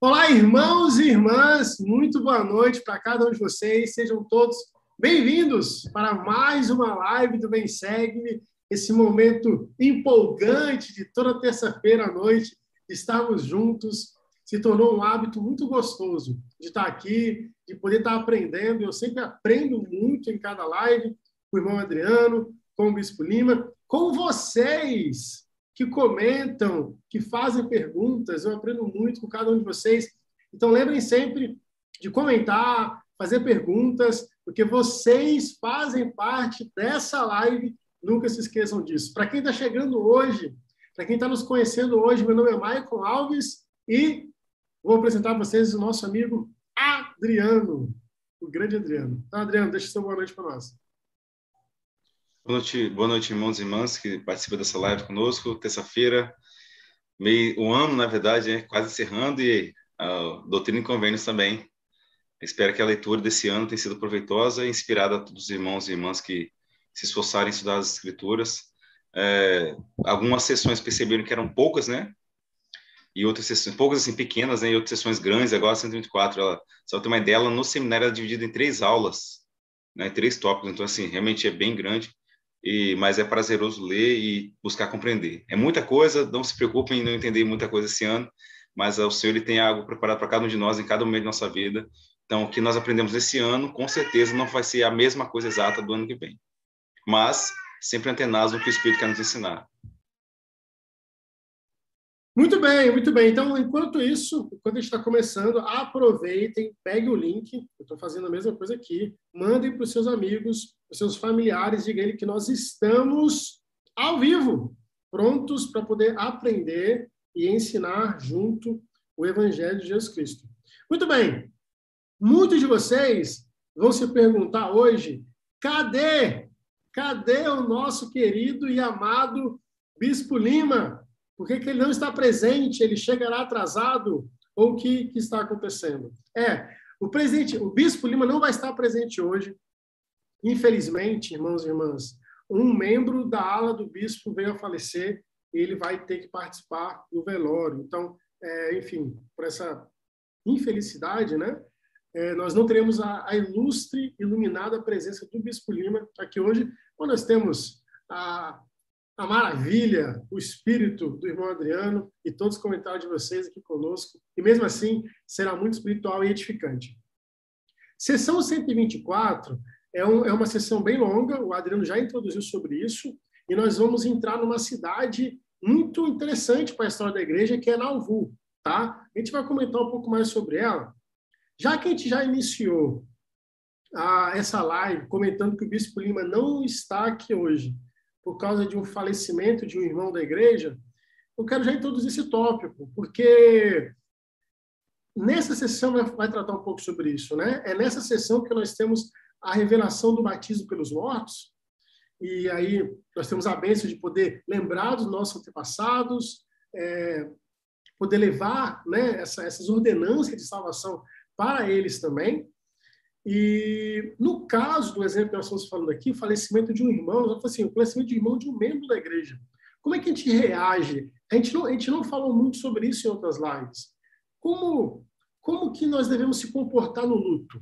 Olá, irmãos e irmãs, muito boa noite para cada um de vocês. Sejam todos bem-vindos para mais uma live do Bem Segue, esse momento empolgante de toda terça-feira à noite, estarmos juntos. Se tornou um hábito muito gostoso de estar aqui, de poder estar aprendendo. Eu sempre aprendo muito em cada live com o irmão Adriano, com o Bispo Lima, com vocês, que comentam, que fazem perguntas. Eu aprendo muito com cada um de vocês. Então, lembrem sempre de comentar, fazer perguntas, porque vocês fazem parte dessa live. Nunca se esqueçam disso. Para quem está chegando hoje, para quem está nos conhecendo hoje, meu nome é Maicon Alves e vou apresentar a vocês o nosso amigo Adriano, o grande Adriano. Então, Adriano, deixa seu boa noite para nós. Boa noite, boa noite, irmãos e irmãs que participam dessa live conosco. Terça-feira, meio o ano, na verdade, é quase encerrando e a doutrina e convênios também. Espero que a leitura desse ano tenha sido proveitosa e inspirada a todos os irmãos e irmãs que se esforçarem em estudar as escrituras. É, algumas sessões perceberam que eram poucas, né? E outras sessões, poucas assim pequenas, né? E outras sessões grandes, agora 124. Ela, só tem uma ideia, ela no seminário é dividida em três aulas, né? Três tópicos. Então, assim, realmente é bem grande e, mas é prazeroso ler e buscar compreender. É muita coisa, não se preocupem em não entender muita coisa esse ano, mas o Senhor ele tem algo preparado para cada um de nós em cada momento da nossa vida. Então, o que nós aprendemos esse ano, com certeza não vai ser a mesma coisa exata do ano que vem. Mas sempre antenados no que o Espírito quer nos ensinar. Muito bem, muito bem. Então, enquanto isso, enquanto a gente está começando, aproveitem, peguem o link. Eu estou fazendo a mesma coisa aqui. Mandem para os seus amigos, os seus familiares, diga ele que nós estamos ao vivo, prontos para poder aprender e ensinar junto o Evangelho de Jesus Cristo. Muito bem. Muitos de vocês vão se perguntar hoje: cadê? Cadê o nosso querido e amado Bispo Lima? Por que, que ele não está presente? Ele chegará atrasado? Ou o que, que está acontecendo? É, o presidente, o Bispo Lima não vai estar presente hoje. Infelizmente, irmãos e irmãs, um membro da ala do bispo veio a falecer e ele vai ter que participar do velório. Então, é, enfim, por essa infelicidade, né? É, nós não teremos a, a, ilustre, iluminada presença do Bispo Lima aqui hoje, quando nós temos a a maravilha, o espírito do irmão Adriano e todos os comentários de vocês aqui conosco. E mesmo assim, será muito espiritual e edificante. Sessão 124 é, um, é uma sessão bem longa, o Adriano já introduziu sobre isso, e nós vamos entrar numa cidade muito interessante para a história da igreja, que é Nauvoo. Tá? A gente vai comentar um pouco mais sobre ela. Já que a gente já iniciou a, essa live comentando que o Bispo Lima não está aqui hoje, por causa de um falecimento de um irmão da igreja, eu quero já introduzir esse tópico, porque nessa sessão vai tratar um pouco sobre isso, né? É nessa sessão que nós temos a revelação do batismo pelos mortos, e aí nós temos a bênção de poder lembrar dos nossos antepassados, é, poder levar né, essa, essas ordenanças de salvação para eles também. E no caso do exemplo que nós estamos falando aqui, o falecimento de um irmão, assim, o falecimento de um irmão de um membro da igreja. Como é que a gente reage? A gente não, a gente não falou muito sobre isso em outras lives. Como, como que nós devemos se comportar no luto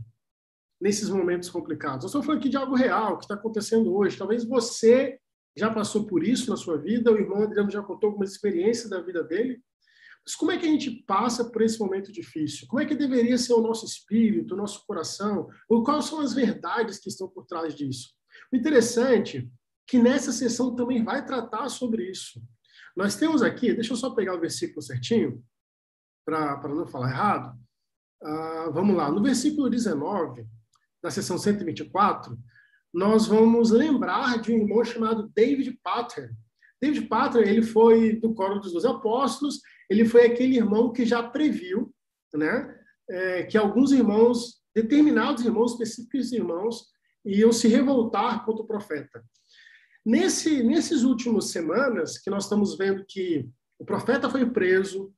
nesses momentos complicados? Eu estou falando aqui de algo real, que está acontecendo hoje. Talvez você já passou por isso na sua vida, o irmão Adriano já contou algumas experiências da vida dele. Mas como é que a gente passa por esse momento difícil? Como é que deveria ser o nosso espírito, o nosso coração? Ou quais são as verdades que estão por trás disso? O interessante é que nessa sessão também vai tratar sobre isso. Nós temos aqui, deixa eu só pegar o versículo certinho, para não falar errado. Uh, vamos lá, no versículo 19, na sessão 124, nós vamos lembrar de um irmão chamado David Pater. David Pater, ele foi do coro dos doze apóstolos ele foi aquele irmão que já previu né, é, que alguns irmãos, determinados irmãos, específicos irmãos, iam se revoltar contra o profeta. Nesse, nesses últimos semanas, que nós estamos vendo que o profeta foi preso,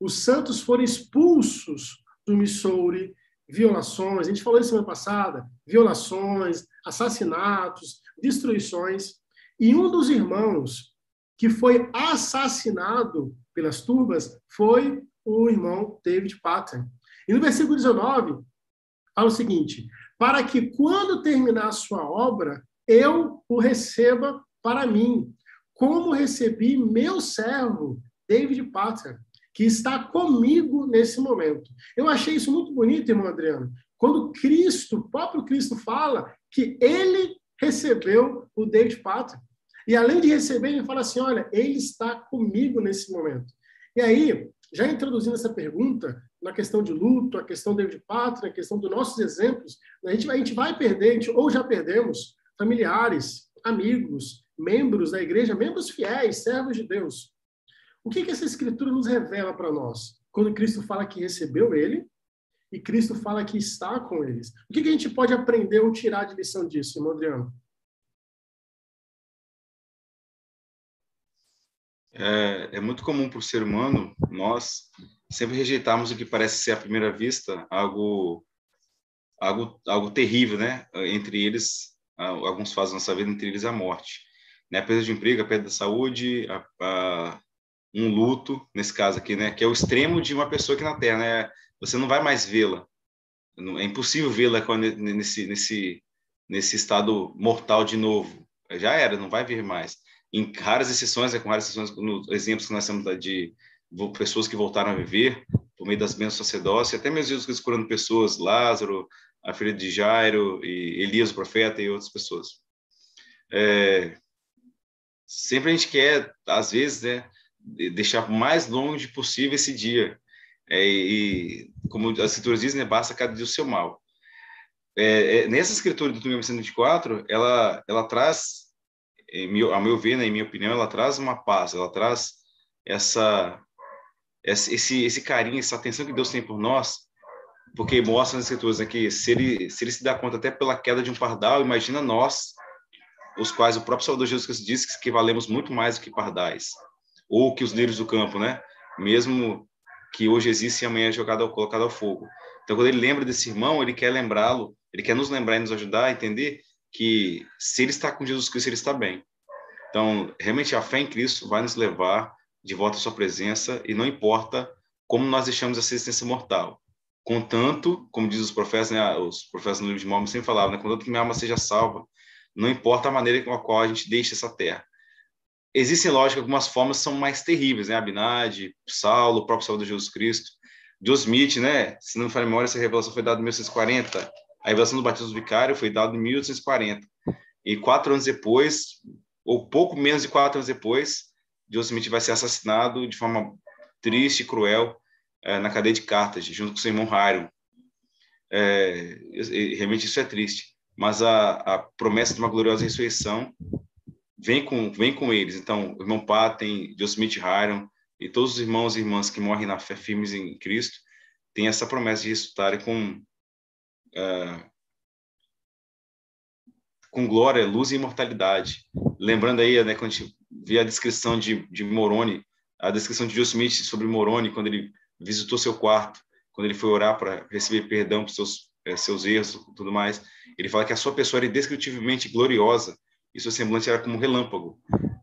os santos foram expulsos do Missouri, violações, a gente falou isso semana passada, violações, assassinatos, destruições, e um dos irmãos que foi assassinado pelas turbas foi o irmão David Patten. E no versículo 19, fala o seguinte: para que quando terminar a sua obra, eu o receba para mim, como recebi meu servo, David Patten, que está comigo nesse momento. Eu achei isso muito bonito, irmão Adriano, quando Cristo, o próprio Cristo, fala que ele recebeu o David Patten. E além de receber, ele fala assim: olha, ele está comigo nesse momento. E aí, já introduzindo essa pergunta, na questão de luto, a questão de pátria, a questão dos nossos exemplos, a gente, a gente vai perder, gente, ou já perdemos, familiares, amigos, membros da igreja, membros fiéis, servos de Deus. O que, que essa escritura nos revela para nós? Quando Cristo fala que recebeu ele e Cristo fala que está com eles. O que, que a gente pode aprender ou tirar de lição disso, irmão Adriano? É, é muito comum para o ser humano, nós, sempre rejeitarmos o que parece ser à primeira vista algo algo algo terrível, né? Entre eles, alguns fazem nossa vida, entre eles a morte, né? A perda de emprego, a perda da saúde, a, a, um luto, nesse caso aqui, né? Que é o extremo de uma pessoa aqui na Terra, né? Você não vai mais vê-la, é impossível vê-la nesse nesse nesse estado mortal de novo. Já era, não vai vir mais em raras exceções, é com raras exceções, nos exemplos que nós temos de pessoas que voltaram a viver por meio das bênçãos sacerdócio, até mesmo Jesus curando pessoas, Lázaro, a filha de Jairo, e Elias, o profeta, e outras pessoas. É, sempre a gente quer, às vezes, né, deixar o mais longe possível esse dia. É, e, como as escrituras dizem, né, basta cada dia o seu mal. É, é, nessa escritura do 1924, ela, ela traz meu, a meu ver, né, em minha opinião, ela traz uma paz, ela traz essa, esse, esse carinho, essa atenção que Deus tem por nós, porque mostra nas escrituras né, se ele, se ele se dá conta até pela queda de um pardal, imagina nós, os quais o próprio Salvador Jesus Cristo disse que valemos muito mais do que pardais, ou que os lírios do campo, né? Mesmo que hoje existe e amanhã é jogado, colocado ao fogo. Então, quando ele lembra desse irmão, ele quer lembrá-lo, ele quer nos lembrar e nos ajudar a entender que se ele está com Jesus Cristo, ele está bem. Então, realmente a fé em Cristo vai nos levar de volta à sua presença e não importa como nós deixamos essa existência mortal. Contanto, como diz os profetas, né, os profetas no livro de Mormon sempre falavam, né, contanto que minha alma seja salva, não importa a maneira com a qual a gente deixa essa terra. Existem, lógico, algumas formas que são mais terríveis, né? Abinadi, Saulo, o próprio Salvador Jesus Cristo, Joe Smith, né? Se não me falha a memória, essa revelação foi dada em 1940, a revelação do batismo do vicário foi dada em 1840. E quatro anos depois, ou pouco menos de quatro anos depois, Joseph Smith vai ser assassinado de forma triste e cruel é, na cadeia de Carthage, junto com seu irmão Hiram. É, realmente isso é triste. Mas a, a, promessa de uma gloriosa ressurreição vem com, vem com eles. Então, o irmão Patten, Joseph Smith Hiram e todos os irmãos e irmãs que morrem na fé firmes em Cristo têm essa promessa de ressuscitarem com uh, com glória, luz e imortalidade. Lembrando aí, né, quando a gente vê a descrição de, de Moroni, a descrição de Joe Smith sobre Moroni, quando ele visitou seu quarto, quando ele foi orar para receber perdão por seus, é, seus erros tudo mais, ele fala que a sua pessoa era indescritivelmente gloriosa e seu semblante era como relâmpago.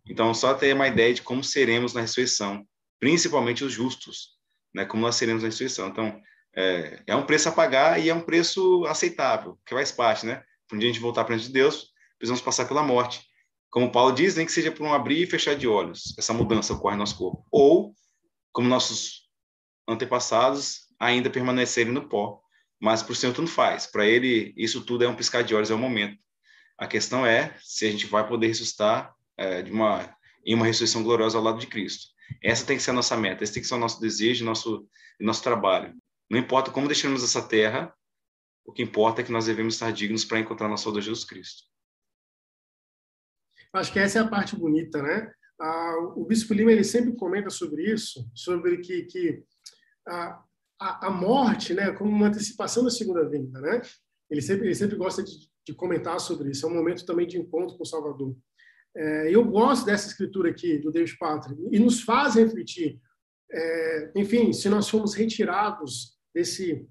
Então, só ter uma ideia de como seremos na ressurreição, principalmente os justos, né, como nós seremos na ressurreição. Então, é, é um preço a pagar e é um preço aceitável, que faz parte, né? Para um dia a gente voltar para de Deus, precisamos passar pela morte. Como Paulo diz, nem que seja por um abrir e fechar de olhos, essa mudança ocorre no nosso corpo. Ou, como nossos antepassados, ainda permanecerem no pó. Mas para o Senhor tudo faz. Para Ele, isso tudo é um piscar de olhos, é o um momento. A questão é se a gente vai poder ressuscitar é, de uma, em uma ressurreição gloriosa ao lado de Cristo. Essa tem que ser a nossa meta, esse tem que ser o nosso desejo, nosso, nosso trabalho. Não importa como deixamos essa terra, o que importa é que nós devemos estar dignos para encontrar nosso Salvador Jesus Cristo. Acho que essa é a parte bonita, né? Ah, o Bispo Lima ele sempre comenta sobre isso, sobre que, que a, a, a, morte, né, como uma antecipação da segunda vinda, né? Ele sempre, ele sempre gosta de, de comentar sobre isso. É um momento também de encontro com Salvador. É, eu gosto dessa escritura aqui do Deus Pátria e nos faz refletir. É, enfim, se nós formos retirados desse,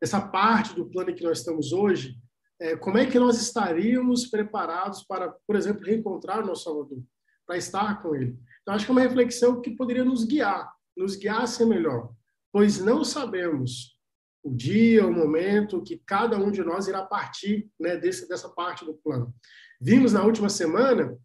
dessa parte do plano em que nós estamos hoje, é, como é que nós estaríamos preparados para, por exemplo, reencontrar o nosso Salvador, para estar com Ele? Então, acho que é uma reflexão que poderia nos guiar, nos guiar a ser melhor. pois não sabemos o dia, o momento que cada um de nós irá partir né, desse, dessa parte do plano. Vimos na última semana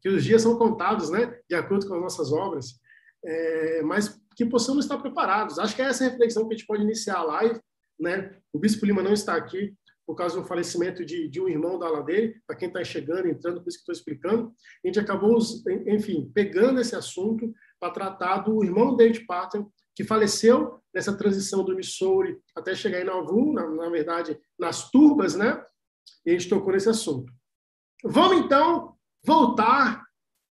que os dias são contados, né, de acordo com as nossas obras, é, mas que possamos estar preparados. Acho que é essa reflexão que a gente pode iniciar a live. Né? O Bispo Lima não está aqui por causa do falecimento de, de um irmão da ala dele, para quem está chegando, entrando, por isso que estou explicando. A gente acabou, enfim, pegando esse assunto para tratar do irmão David Patton, que faleceu nessa transição do Missouri até chegar em Nauvoo, na, na verdade, nas turbas, né? E a gente tocou nesse assunto. Vamos, então, voltar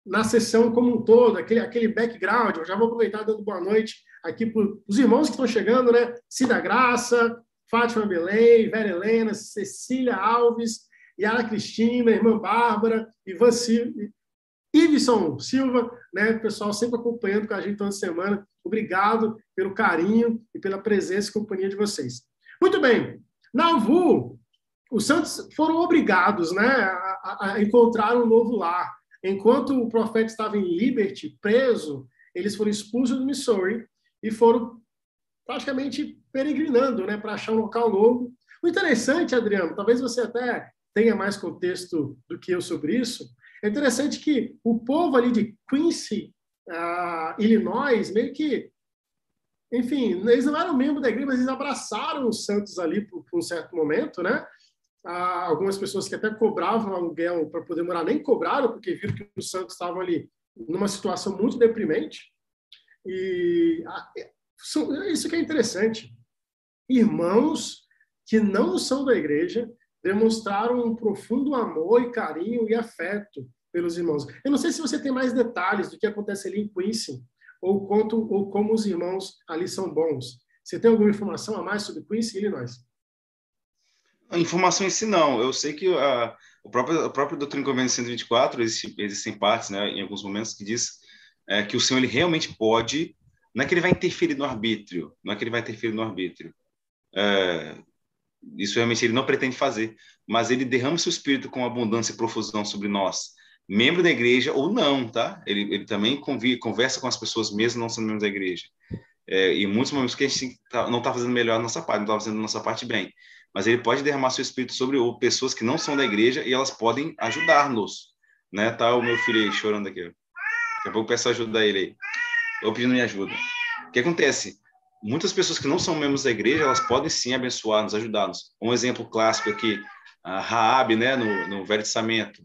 na sessão como um todo, aquele, aquele background. Eu já vou aproveitar dando boa noite aqui para os irmãos que estão chegando, né? Cida Graça, Fátima Belém, Vera Helena, Cecília Alves, Yara Cristina, irmã Bárbara, Ivan Silva, Iveson Silva, né? O pessoal sempre acompanhando com a gente toda semana. Obrigado pelo carinho e pela presença e companhia de vocês. Muito bem. Na os Santos foram obrigados né, a, a encontrar um novo lar. Enquanto o profeta estava em Liberty, preso, eles foram expulsos do Missouri e foram praticamente peregrinando né, para achar um local novo. O interessante, Adriano, talvez você até tenha mais contexto do que eu sobre isso, é interessante que o povo ali de Quincy, uh, Illinois, meio que, enfim, eles não eram membros da igreja, mas eles abraçaram os santos ali por, por um certo momento, né? algumas pessoas que até cobravam aluguel para poder morar nem cobraram, porque viram que os santos estavam ali numa situação muito deprimente. E isso que é interessante. Irmãos que não são da igreja demonstraram um profundo amor e carinho e afeto pelos irmãos. Eu não sei se você tem mais detalhes do que acontece ali em Quincy, ou, quanto, ou como os irmãos ali são bons. Você tem alguma informação a mais sobre Quincy, Illinois? Informação em si, não. Eu sei que a, o próprio, a doutrina convênio 124, existe, existem partes, né, em alguns momentos, que diz é, que o Senhor ele realmente pode, não é que ele vai interferir no arbítrio, não é que ele vai interferir no arbítrio. É, isso realmente ele não pretende fazer, mas ele derrama seu espírito com abundância e profusão sobre nós, membro da igreja ou não, tá? Ele, ele também convive, conversa com as pessoas mesmo não sendo membro da igreja. É, e muitos momentos que a gente tá, não está fazendo melhor a nossa parte, não está fazendo a nossa parte bem mas ele pode derramar seu espírito sobre pessoas que não são da igreja e elas podem ajudar-nos, né? Tá o meu filho aí chorando aqui. Daqui a pouco peço ajuda a ele aí. Eu pedindo minha ajuda. O que acontece? Muitas pessoas que não são membros da igreja, elas podem sim abençoar-nos, ajudar-nos. Um exemplo clássico aqui, a Raab, né, no, no Velho Testamento.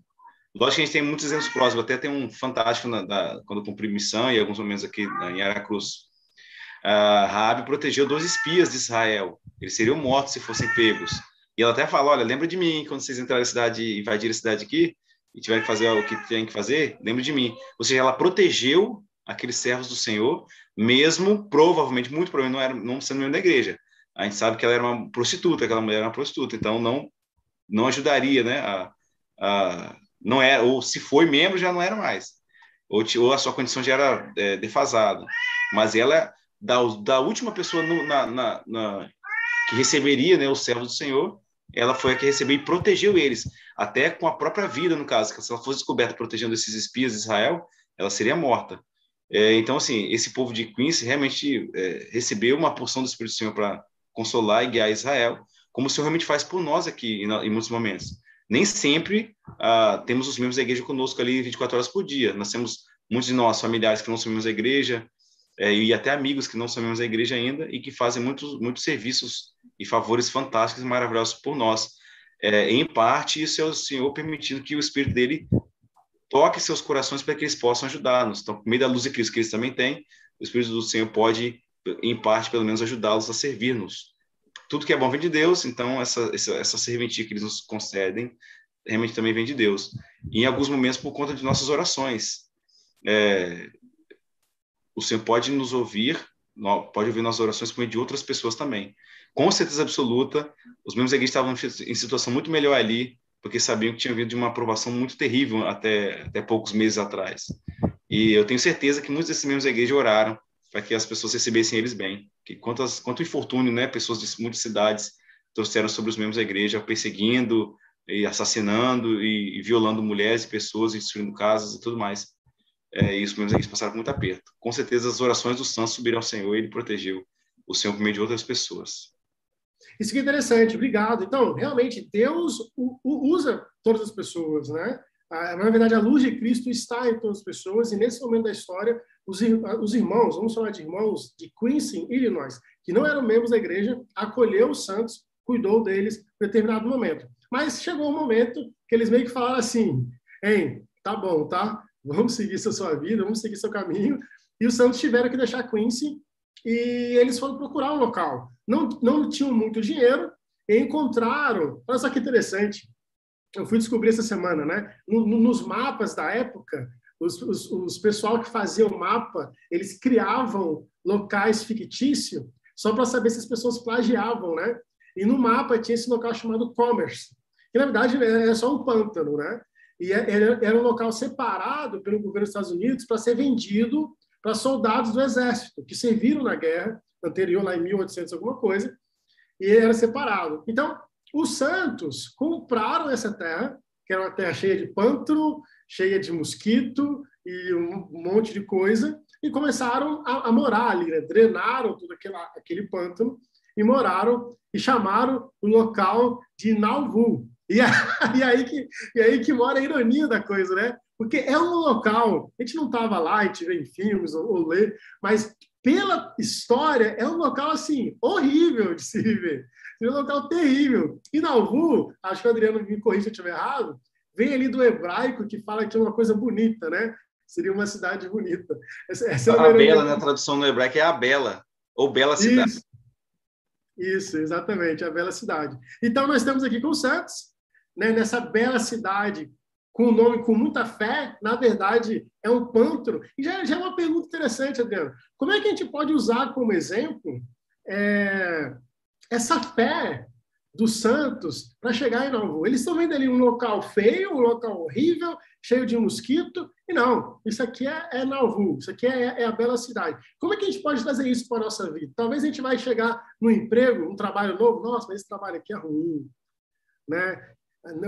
Lógico que a gente tem muitos exemplos próximos, até tem um fantástico na, da, quando eu cumpri missão e alguns momentos aqui em Aracruz. Uh, Raabe protegeu dois espias de Israel. Eles seriam mortos se fossem pegos. E ela até fala, olha, lembra de mim quando vocês entrarem na cidade, invadirem a cidade aqui e tiverem que fazer o que tem que fazer, lembra de mim. Ou seja, ela protegeu aqueles servos do Senhor, mesmo provavelmente, muito provavelmente, não, era, não sendo membro da igreja. A gente sabe que ela era uma prostituta, aquela mulher era uma prostituta, então não não ajudaria, né? A, a, não era, ou se foi membro, já não era mais. Ou, ou a sua condição já era é, defasada. Mas ela da, da última pessoa no, na, na, na, que receberia né, o servo do Senhor, ela foi a que recebeu e protegeu eles, até com a própria vida, no caso, que se ela fosse descoberta protegendo esses espias de Israel, ela seria morta. É, então, assim, esse povo de Quincy realmente é, recebeu uma porção do Espírito do Senhor para consolar e guiar Israel, como o Senhor realmente faz por nós aqui em, em muitos momentos. Nem sempre ah, temos os membros da igreja conosco ali 24 horas por dia. Nós temos muitos de nós familiares que não são membros da igreja, é, e até amigos que não são membros da igreja ainda e que fazem muitos, muitos serviços e favores fantásticos e maravilhosos por nós. É, em parte, isso é o Senhor permitindo que o Espírito dele toque seus corações para que eles possam ajudar-nos. Então, por meio da luz de Cristo que eles também têm, o Espírito do Senhor pode, em parte, pelo menos, ajudá-los a servir-nos. Tudo que é bom vem de Deus, então essa, essa, essa serventia que eles nos concedem realmente também vem de Deus. E em alguns momentos, por conta de nossas orações. É, o Senhor pode nos ouvir, pode ouvir nossas orações por meio de outras pessoas também. Com certeza absoluta, os membros da igreja estavam em situação muito melhor ali, porque sabiam que tinham vindo de uma aprovação muito terrível até, até poucos meses atrás. E eu tenho certeza que muitos desses membros da igreja oraram para que as pessoas recebessem eles bem. Que quantas, quanto infortúnio, né, pessoas de muitas cidades trouxeram sobre os membros da igreja, perseguindo e assassinando e, e violando mulheres e pessoas, e destruindo casas e tudo mais é, e os meus amigos passaram muito aperto. Com certeza, as orações do santo subiram ao Senhor e ele protegeu o Senhor por meio de outras pessoas. Isso que é interessante, obrigado. Então, realmente, Deus usa todas as pessoas, né? Na verdade, a luz de Cristo está em todas as pessoas, e nesse momento da história, os, os irmãos, vamos falar de irmãos de Quincy, Illinois, que não eram membros da igreja, acolheu os santos, cuidou deles em determinado momento. Mas chegou um momento que eles meio que falaram assim: hein, tá bom, tá? Vamos seguir a sua vida, vamos seguir seu caminho. E os santos tiveram que deixar Quincy e eles foram procurar um local. Não, não tinham muito dinheiro e encontraram. Olha só que interessante. Eu fui descobrir essa semana, né? nos mapas da época, os, os, os pessoal que faziam mapa, eles criavam locais fictícios só para saber se as pessoas plagiavam, né? E no mapa tinha esse local chamado Commerce, que na verdade é só um pântano, né? E é, era um local separado pelo governo dos Estados Unidos para ser vendido para soldados do exército que serviram na guerra anterior, lá em 1800 alguma coisa, e era separado. Então, os santos compraram essa terra, que era uma terra cheia de pântano, cheia de mosquito e um monte de coisa, e começaram a, a morar ali, né? drenaram todo aquele, aquele pântano e moraram e chamaram o local de Nauvoo. E, e, aí que, e aí que mora a ironia da coisa, né? Porque é um local, a gente não estava lá, a gente vê em filmes ou, ou lê, mas pela história é um local assim horrível de se viver. É um local terrível. E Nauvoo, acho que o Adriano me corrija se eu estiver errado, vem ali do hebraico que fala que é uma coisa bonita, né? Seria uma cidade bonita. Essa, essa é a Bela, na tradução no hebraico, é a Bela, ou Bela Cidade. Isso. Isso, exatamente, a bela cidade. Então, nós estamos aqui com o Santos, né, nessa bela cidade, com um nome com muita fé, na verdade, é um pântano. E já, já é uma pergunta interessante, Adriano. Como é que a gente pode usar como exemplo é, essa fé dos santos para chegar em Novo? Eles estão vendo ali um local feio, um local horrível, cheio de mosquito, e não, isso aqui é, é Nauvoo, isso aqui é, é, a bela cidade. Como é que a gente pode trazer isso para a nossa vida? Talvez a gente vai chegar no emprego, um trabalho novo, nossa, mas esse trabalho aqui é ruim, né?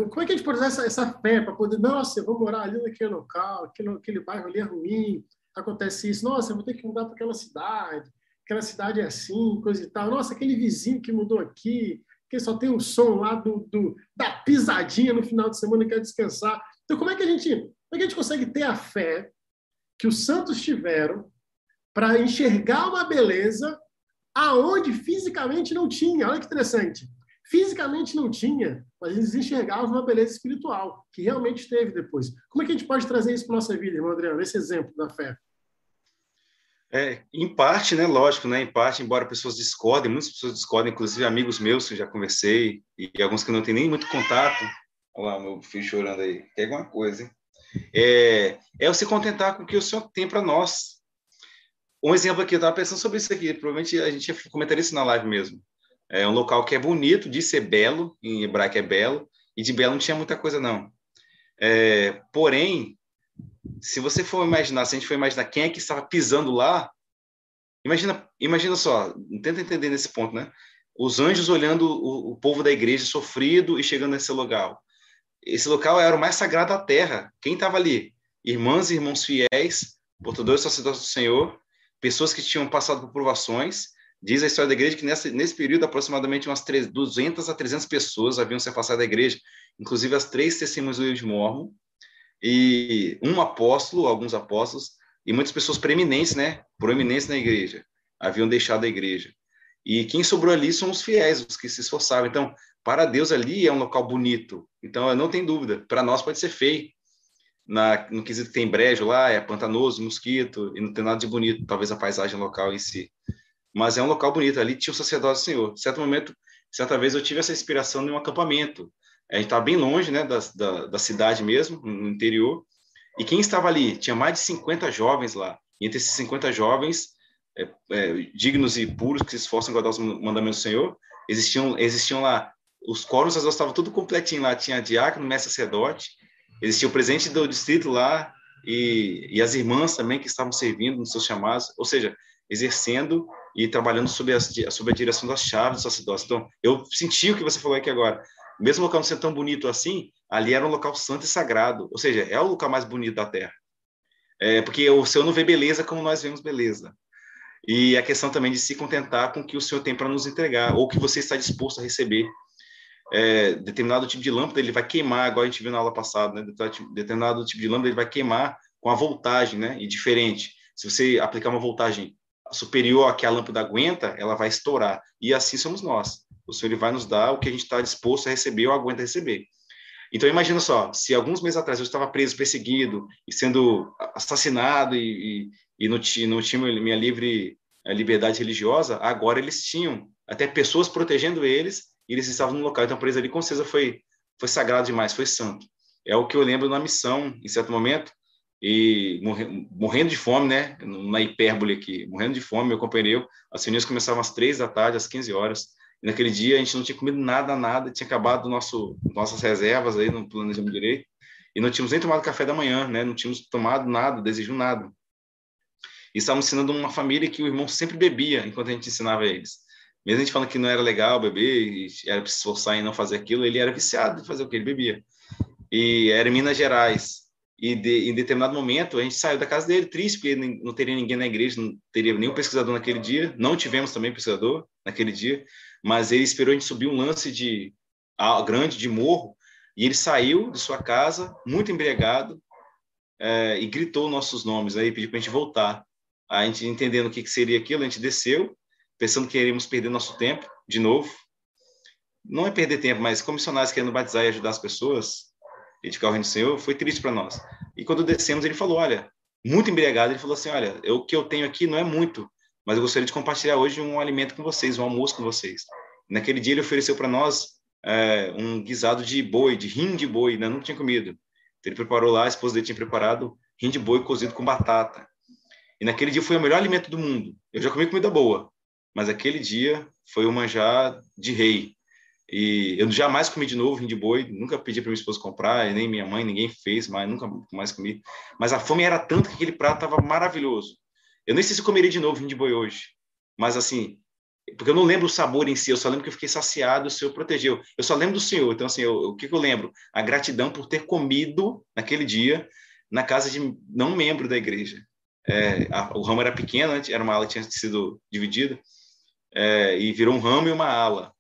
Como é que a gente pode usar essa, essa fé para poder, nossa, eu vou morar ali naquele local, aquele, aquele bairro ali é ruim, acontece isso, nossa, eu vou ter que mudar para aquela cidade, aquela cidade é assim, coisa e tal, nossa, aquele vizinho que mudou aqui, só tem o som lá do, do, da pisadinha no final de semana e quer descansar. Então, como é que a gente como é que a gente consegue ter a fé que os santos tiveram para enxergar uma beleza aonde fisicamente não tinha? Olha que interessante. Fisicamente não tinha, mas eles enxergavam uma beleza espiritual, que realmente teve depois. Como é que a gente pode trazer isso para nossa vida, irmão Adriano, esse exemplo da fé? É, em parte, né, lógico, né, em parte, embora pessoas discordem, muitas pessoas discordem, inclusive amigos meus que já conversei, e alguns que não têm nem muito contato. Olha lá, meu filho chorando aí. Quer alguma coisa, hein? é, é se contentar com o que o Senhor tem para nós. Um exemplo aqui, eu estava pensando sobre isso aqui, provavelmente a gente ia comentar isso na live mesmo. É um local que é bonito, de ser belo, em hebraico é belo, e de belo não tinha muita coisa, não. É, porém, se você for imaginar, se a gente for imaginar quem é que estava pisando lá, imagina, imagina só, tenta entender nesse ponto, né? Os anjos olhando o, o povo da igreja sofrido e chegando nesse lugar esse local era o mais sagrado da terra. Quem estava ali? Irmãs e irmãos fiéis, portadores sacerdotes do Senhor, pessoas que tinham passado por provações. Diz a história da igreja que nessa, nesse período, aproximadamente umas 200 a 300 pessoas haviam se afastado da igreja, inclusive as três testemunhas do livro de Mormon, e um apóstolo, alguns apóstolos, e muitas pessoas preeminentes, né? Proeminentes na igreja, haviam deixado a igreja. E quem sobrou ali são os fiéis, os que se esforçavam. Então, para Deus ali é um local bonito. Então, não tem dúvida. Para nós pode ser feio. Na, no quesito que tem brejo lá, é pantanoso, mosquito, e não tem nada de bonito, talvez a paisagem local em si. Mas é um local bonito. Ali tinha o sacerdote do Senhor. Certo momento, certa vez eu tive essa inspiração em um acampamento. A gente estava bem longe né, da, da, da cidade mesmo, no interior. E quem estava ali? Tinha mais de 50 jovens lá. E entre esses 50 jovens, é, é, dignos e puros, que se esforçam em guardar os mandamentos do Senhor, existiam, existiam lá os quóruns estavam tudo completinho lá, tinha diácono, mestre sacerdote, existia o presidente do distrito lá e, e as irmãs também que estavam servindo nos seus chamados, ou seja, exercendo e trabalhando sob a, sob a direção das chaves do sacerdócio. Então, eu senti o que você falou aqui agora. Mesmo o local não sendo tão bonito assim, ali era um local santo e sagrado, ou seja, é o local mais bonito da Terra. É, porque o Senhor não vê beleza como nós vemos beleza. E a questão também de se contentar com o que o Senhor tem para nos entregar, ou que você está disposto a receber. É, determinado tipo de lâmpada ele vai queimar, igual a gente viu na aula passada, né? Determinado tipo de lâmpada ele vai queimar com a voltagem, né? E diferente. Se você aplicar uma voltagem superior a que a lâmpada aguenta, ela vai estourar. E assim somos nós. O Senhor ele vai nos dar o que a gente está disposto a receber ou aguenta receber. Então, imagina só, se alguns meses atrás eu estava preso, perseguido e sendo assassinado e, e, e não, não tinha minha livre eh, liberdade religiosa, agora eles tinham até pessoas protegendo eles e eles estavam no local. Então, preso ali, com certeza, foi, foi sagrado demais, foi santo. É o que eu lembro na missão, em certo momento, e morrendo de fome, né? Na hipérbole aqui, morrendo de fome, meu companheiro, as reuniões começavam às três da tarde, às 15 horas. E naquele dia a gente não tinha comido nada, nada, tinha acabado nosso, nossas reservas aí no planejamento direito, e não tínhamos nem tomado café da manhã, né? Não tínhamos tomado nada, desejo nada. E estávamos ensinando uma família que o irmão sempre bebia enquanto a gente ensinava eles. Mesmo a gente falando que não era legal beber, era para se esforçar em não fazer aquilo, ele era viciado de fazer o que ele bebia. E era em Minas Gerais. E de, em determinado momento a gente saiu da casa dele triste, porque não teria ninguém na igreja, não teria nenhum pesquisador naquele dia. Não tivemos também pesquisador naquele dia mas ele esperou a gente subir um lance de grande de morro e ele saiu de sua casa muito embriagado é, e gritou nossos nomes aí pediu para a gente voltar a gente entendendo o que, que seria aquilo a gente desceu pensando que iríamos perder nosso tempo de novo. Não é perder tempo mas como missionários querendo batizar e ajudar as pessoas e de carro do Senhor foi triste para nós. E quando descemos ele falou olha muito embriagado ele falou assim olha o que eu tenho aqui não é muito mas eu gostaria de compartilhar hoje um alimento com vocês, um almoço com vocês. Naquele dia ele ofereceu para nós é, um guisado de boi, de rim de boi, ainda não tinha comido. Então, ele preparou lá, a esposa dele tinha preparado rim de boi cozido com batata. E naquele dia foi o melhor alimento do mundo. Eu já comi comida boa, mas aquele dia foi o manjar de rei. E eu jamais comi de novo rim de boi, nunca pedi para minha esposa comprar, nem minha mãe, ninguém fez, mas nunca mais comi. Mas a fome era tanto que aquele prato estava maravilhoso. Eu nem sei se eu comeria de novo vinho de boi hoje, mas assim, porque eu não lembro o sabor em si, eu só lembro que eu fiquei saciado, o Senhor protegeu. Eu só lembro do Senhor, então assim, eu, o que, que eu lembro? A gratidão por ter comido naquele dia na casa de não membro da igreja. É, a, o ramo era pequeno, era uma ala que tinha sido dividida, é, e virou um ramo e uma ala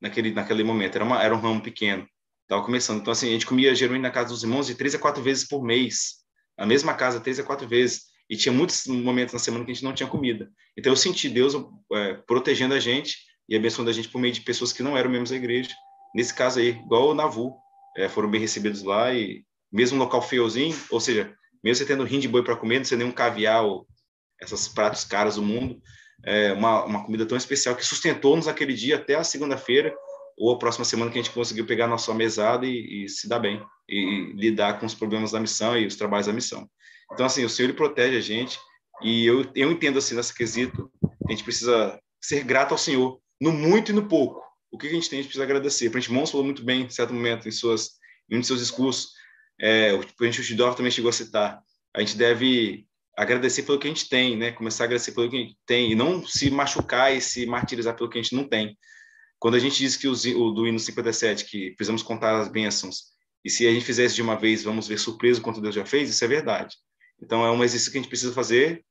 naquele, naquele momento. Era, uma, era um ramo pequeno, estava começando. Então, assim, a gente comia geralmente na casa dos irmãos de três a quatro vezes por mês, a mesma casa três a quatro vezes. E tinha muitos momentos na semana que a gente não tinha comida. Então eu senti Deus é, protegendo a gente e abençoando a gente por meio de pessoas que não eram membros da igreja. Nesse caso aí, igual o Navu, é, foram bem recebidos lá e mesmo um local feiozinho, ou seja, mesmo você tendo rim de boi para comer, não ser nenhum caviar ou essas pratos caros do mundo, é uma, uma comida tão especial que sustentou-nos aquele dia até a segunda-feira ou a próxima semana que a gente conseguiu pegar nossa mesada e, e se dar bem e lidar com os problemas da missão e os trabalhos da missão. Então, assim, o Senhor ele protege a gente e eu, eu entendo, assim, nesse quesito, a gente precisa ser grato ao Senhor no muito e no pouco. O que a gente tem, a gente precisa agradecer. O Presidente Mons falou muito bem, em certo momento, em, suas, em um de seus discursos, é, o Presidente Uchidorf também chegou a citar, a gente deve agradecer pelo que a gente tem, né? Começar a agradecer pelo que a gente tem e não se machucar e se martirizar pelo que a gente não tem. Quando a gente diz que o, o do hino 57, que precisamos contar as bênçãos, e se a gente fizer isso de uma vez, vamos ver surpreso quanto Deus já fez, isso é verdade. Então, é um exercício que a gente precisa fazer,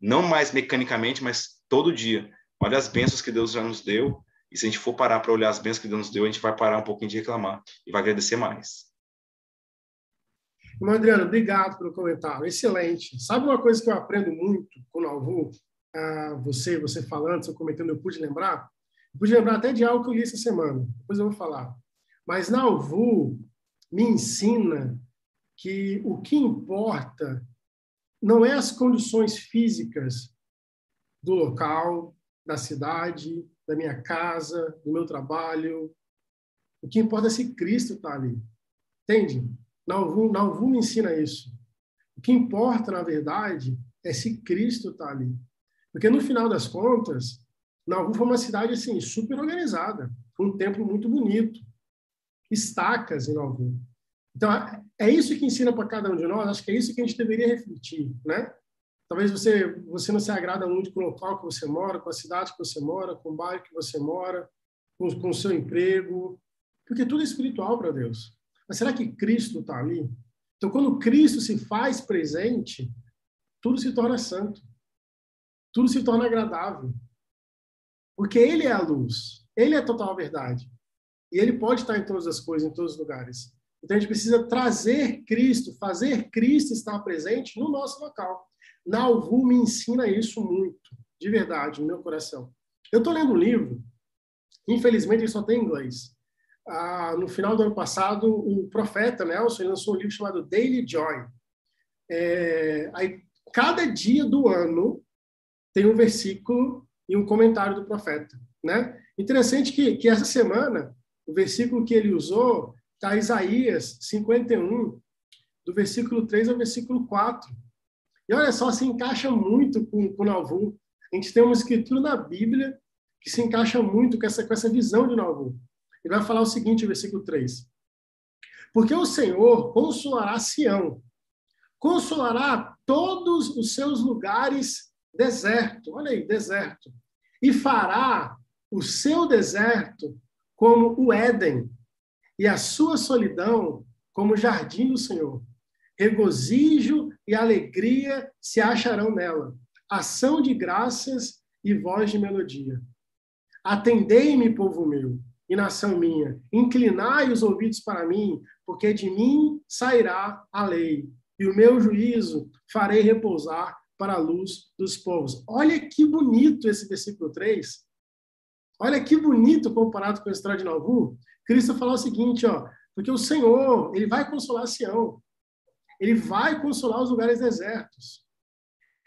não mais mecanicamente, mas todo dia. Olha as bênçãos que Deus já nos deu, e se a gente for parar para olhar as bênçãos que Deus nos deu, a gente vai parar um pouquinho de reclamar e vai agradecer mais. Adriano, obrigado pelo comentário. Excelente. Sabe uma coisa que eu aprendo muito com o Nauvoo? Ah, você, você falando, você comentando, eu pude lembrar? Eu pude lembrar até de algo que eu li essa semana. Depois eu vou falar. Mas Nauvoo me ensina que o que importa não é as condições físicas do local, da cidade, da minha casa, do meu trabalho. O que importa é se Cristo está ali. Entende? Nauvoo, Nauvoo me ensina isso. O que importa, na verdade, é se Cristo está ali. Porque, no final das contas, Nauvoo foi uma cidade assim, super organizada, com um templo muito bonito, estacas em Nauvoo. Então, é isso que ensina para cada um de nós, acho que é isso que a gente deveria refletir, né? Talvez você, você não se agrada muito com o local que você mora, com a cidade que você mora, com o bairro que você mora, com, com o seu emprego, porque tudo é espiritual para Deus. Mas será que Cristo está ali? Então, quando Cristo se faz presente, tudo se torna santo. tudo se torna agradável. Porque Ele é a luz, Ele é a total verdade. E Ele pode estar em todas as coisas, em todos os lugares. Então a gente precisa trazer Cristo, fazer Cristo estar presente no nosso local. Nauvoo me ensina isso muito, de verdade, no meu coração. Eu estou lendo um livro, infelizmente ele só tem em inglês. Ah, no final do ano passado, o profeta Nelson lançou um livro chamado Daily Joy. É, aí, cada dia do ano tem um versículo e um comentário do profeta. Né? Interessante que, que essa semana, o versículo que ele usou está Isaías 51, do versículo 3 ao versículo 4. E olha só, se encaixa muito com, com Nauvoo. A gente tem uma escritura na Bíblia que se encaixa muito com essa, com essa visão de Nauvoo. Ele vai falar o seguinte, versículo 3. Porque o Senhor consolará Sião, consolará todos os seus lugares deserto, olha aí, deserto, e fará o seu deserto como o Éden, e a sua solidão como o jardim do Senhor. Regozijo e alegria se acharão nela, ação de graças e voz de melodia. Atendei-me, povo meu, e nação minha, inclinai os ouvidos para mim, porque de mim sairá a lei, e o meu juízo farei repousar para a luz dos povos. Olha que bonito esse versículo 3. Olha que bonito comparado com a história de. Cristo falou o seguinte, ó, porque o Senhor, ele vai consolar Sião. Ele vai consolar os lugares desertos.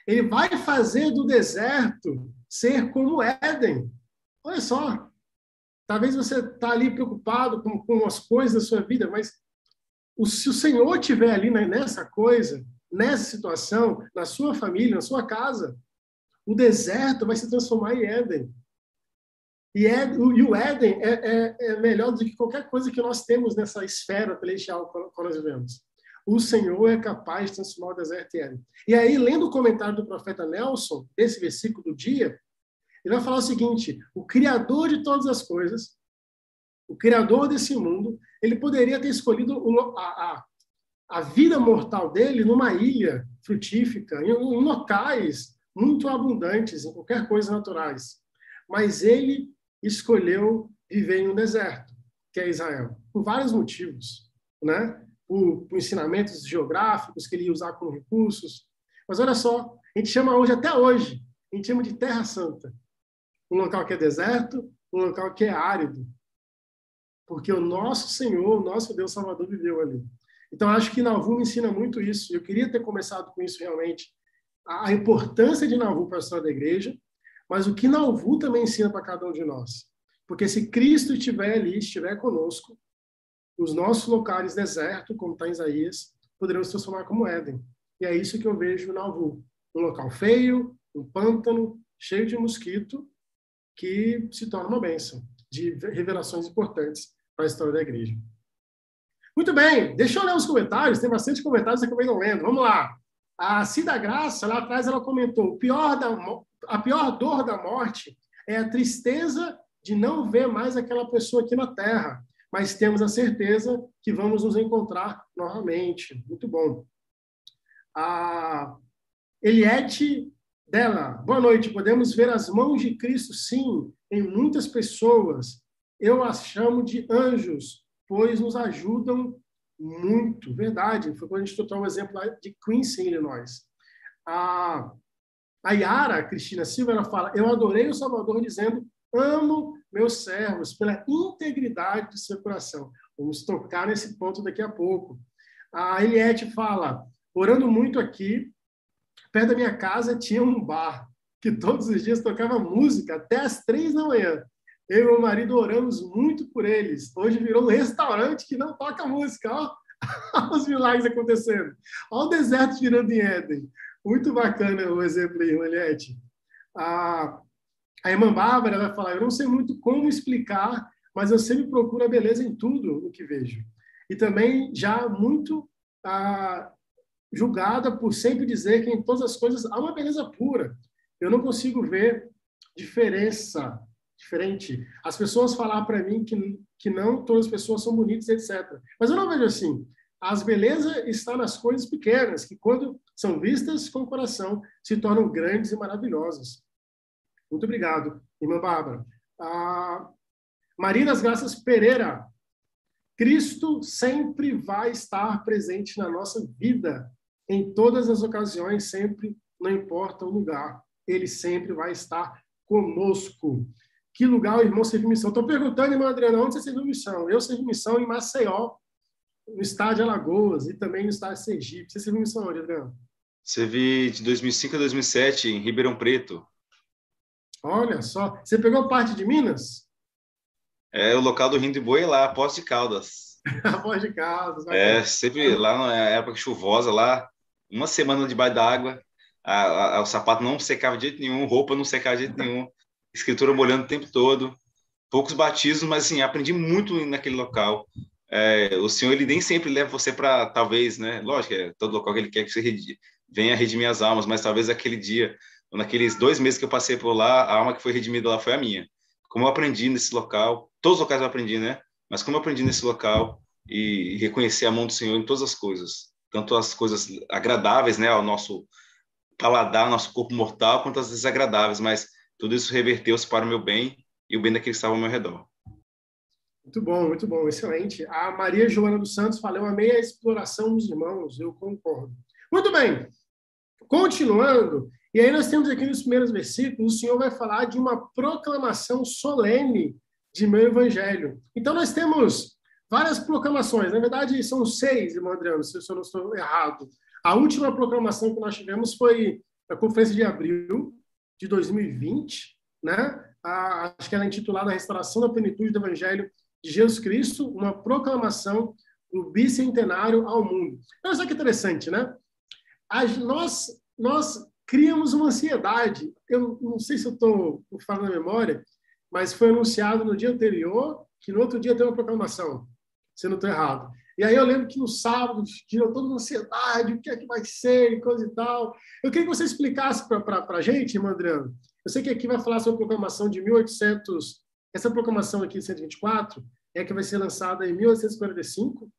Ele vai fazer do deserto ser como Éden. Olha só. Talvez você está ali preocupado com, com as coisas da sua vida, mas o, se o Senhor estiver ali nessa coisa, nessa situação, na sua família, na sua casa, o deserto vai se transformar em Éden. E, é, e o Éden é, é, é, melhor do que qualquer coisa que nós temos nessa esfera celestial que nós vivemos. O Senhor é capaz de transformar o deserto em Éden. E aí, lendo o comentário do profeta Nelson, desse versículo do dia, ele vai falar o seguinte: o Criador de todas as coisas, o Criador desse mundo, ele poderia ter escolhido a, a, a vida mortal dele numa ilha frutífica, em, em locais muito abundantes, em qualquer coisa naturais. Mas ele escolheu viver em um deserto, que é Israel, por vários motivos, né? Por, por ensinamentos geográficos que ele ia usar como recursos. Mas olha só, a gente chama hoje, até hoje, a gente chama de Terra Santa. Um local que é deserto, um local que é árido. Porque o nosso Senhor, o nosso Deus Salvador viveu ali. Então, acho que me ensina muito isso. Eu queria ter começado com isso realmente. A importância de Nauvoo para a história da igreja, mas o que Nauvoo também ensina para cada um de nós. Porque se Cristo estiver ali, estiver conosco, os nossos locais desertos, como está em Isaías, poderão se transformar como Éden. E é isso que eu vejo no Nauvoo. Um local feio, um pântano, cheio de mosquito, que se torna uma bênção de revelações importantes para a história da igreja. Muito bem, deixa eu ler os comentários, tem bastante comentários que eu não lendo. Vamos lá. A Cida Graça, lá atrás, ela comentou: pior da, a pior dor da morte é a tristeza de não ver mais aquela pessoa aqui na Terra, mas temos a certeza que vamos nos encontrar novamente. Muito bom. A Eliette dela, boa noite. Podemos ver as mãos de Cristo, sim, em muitas pessoas. Eu as chamo de anjos, pois nos ajudam muito. Verdade. Foi quando a gente trouxe um exemplo de Quincy, Illinois. A a Yara, a Cristina Silva, ela fala: Eu adorei o Salvador dizendo: Amo meus servos pela integridade de seu coração. Vamos tocar nesse ponto daqui a pouco. A Eliette fala: Orando muito aqui, perto da minha casa tinha um bar que todos os dias tocava música até as três da manhã. Eu e meu marido oramos muito por eles. Hoje virou um restaurante que não toca música. Olha os milagres acontecendo. Olha o deserto virando em Éden. Muito bacana o exemplo aí, Juliette. A, a irmã Bárbara vai falar: Eu não sei muito como explicar, mas eu sempre procuro a beleza em tudo o que vejo. E também já muito julgada por sempre dizer que em todas as coisas há uma beleza pura. Eu não consigo ver diferença diferente. As pessoas falar para mim que, que não todas as pessoas são bonitas, etc. Mas eu não vejo assim. as belezas estão nas coisas pequenas, que quando são vistas com o coração, se tornam grandes e maravilhosas. Muito obrigado, irmã Bárbara. Ah, Maria das Graças Pereira. Cristo sempre vai estar presente na nossa vida, em todas as ocasiões, sempre, não importa o lugar. Ele sempre vai estar conosco. Que lugar o irmão serviu missão? Estou perguntando, irmã Adriana, onde você serviu missão? Eu servi missão em Maceió, no estádio Alagoas e também no estádio Sergipe. Você serviu missão onde, Adriano? Servi de 2005 a 2007 em Ribeirão Preto. Olha só. Você pegou parte de Minas? É, o local do Rio de Boi é lá, Poço de Caldas. Poço de Caldas. É, sempre lá na época chuvosa, lá, uma semana debaixo d'água, o sapato não secava de jeito nenhum, roupa não secava de jeito nenhum, escritura molhando o tempo todo, poucos batismos, mas assim, aprendi muito naquele local é, o Senhor ele nem sempre leva você para talvez, né? Lógico, é todo local que ele quer que você venha redimir as almas, mas talvez aquele dia, naqueles dois meses que eu passei por lá, a alma que foi redimida lá foi a minha. Como eu aprendi nesse local, todos os locais eu aprendi, né? Mas como eu aprendi nesse local e, e reconhecer a mão do Senhor em todas as coisas, tanto as coisas agradáveis, né, ao nosso paladar, ao nosso corpo mortal, quanto as desagradáveis, mas tudo isso reverteu-se para o meu bem e o bem daqueles que estavam ao meu redor. Muito bom, muito bom, excelente. A Maria Joana dos Santos falou, a meia exploração dos irmãos, eu concordo. Muito bem, continuando, e aí nós temos aqui nos primeiros versículos, o Senhor vai falar de uma proclamação solene de meu evangelho. Então nós temos várias proclamações, na verdade são seis, irmão Adriano, se eu não estou errado. A última proclamação que nós tivemos foi a conferência de abril de 2020, né? A, acho que ela é intitulada Restauração da Plenitude do Evangelho de Jesus Cristo, uma proclamação do bicentenário ao mundo. Olha só que interessante, né? As, nós, nós criamos uma ansiedade. Eu não sei se eu estou falando na memória, mas foi anunciado no dia anterior que no outro dia tem uma proclamação, se não estou errado. E aí eu lembro que no sábado tirou toda uma ansiedade, o que é que vai ser e coisa e tal. Eu queria que você explicasse para a gente, Adriano. Eu sei que aqui vai falar sobre a proclamação de 1800 essa proclamação aqui, 124, é que vai ser lançada em 1845.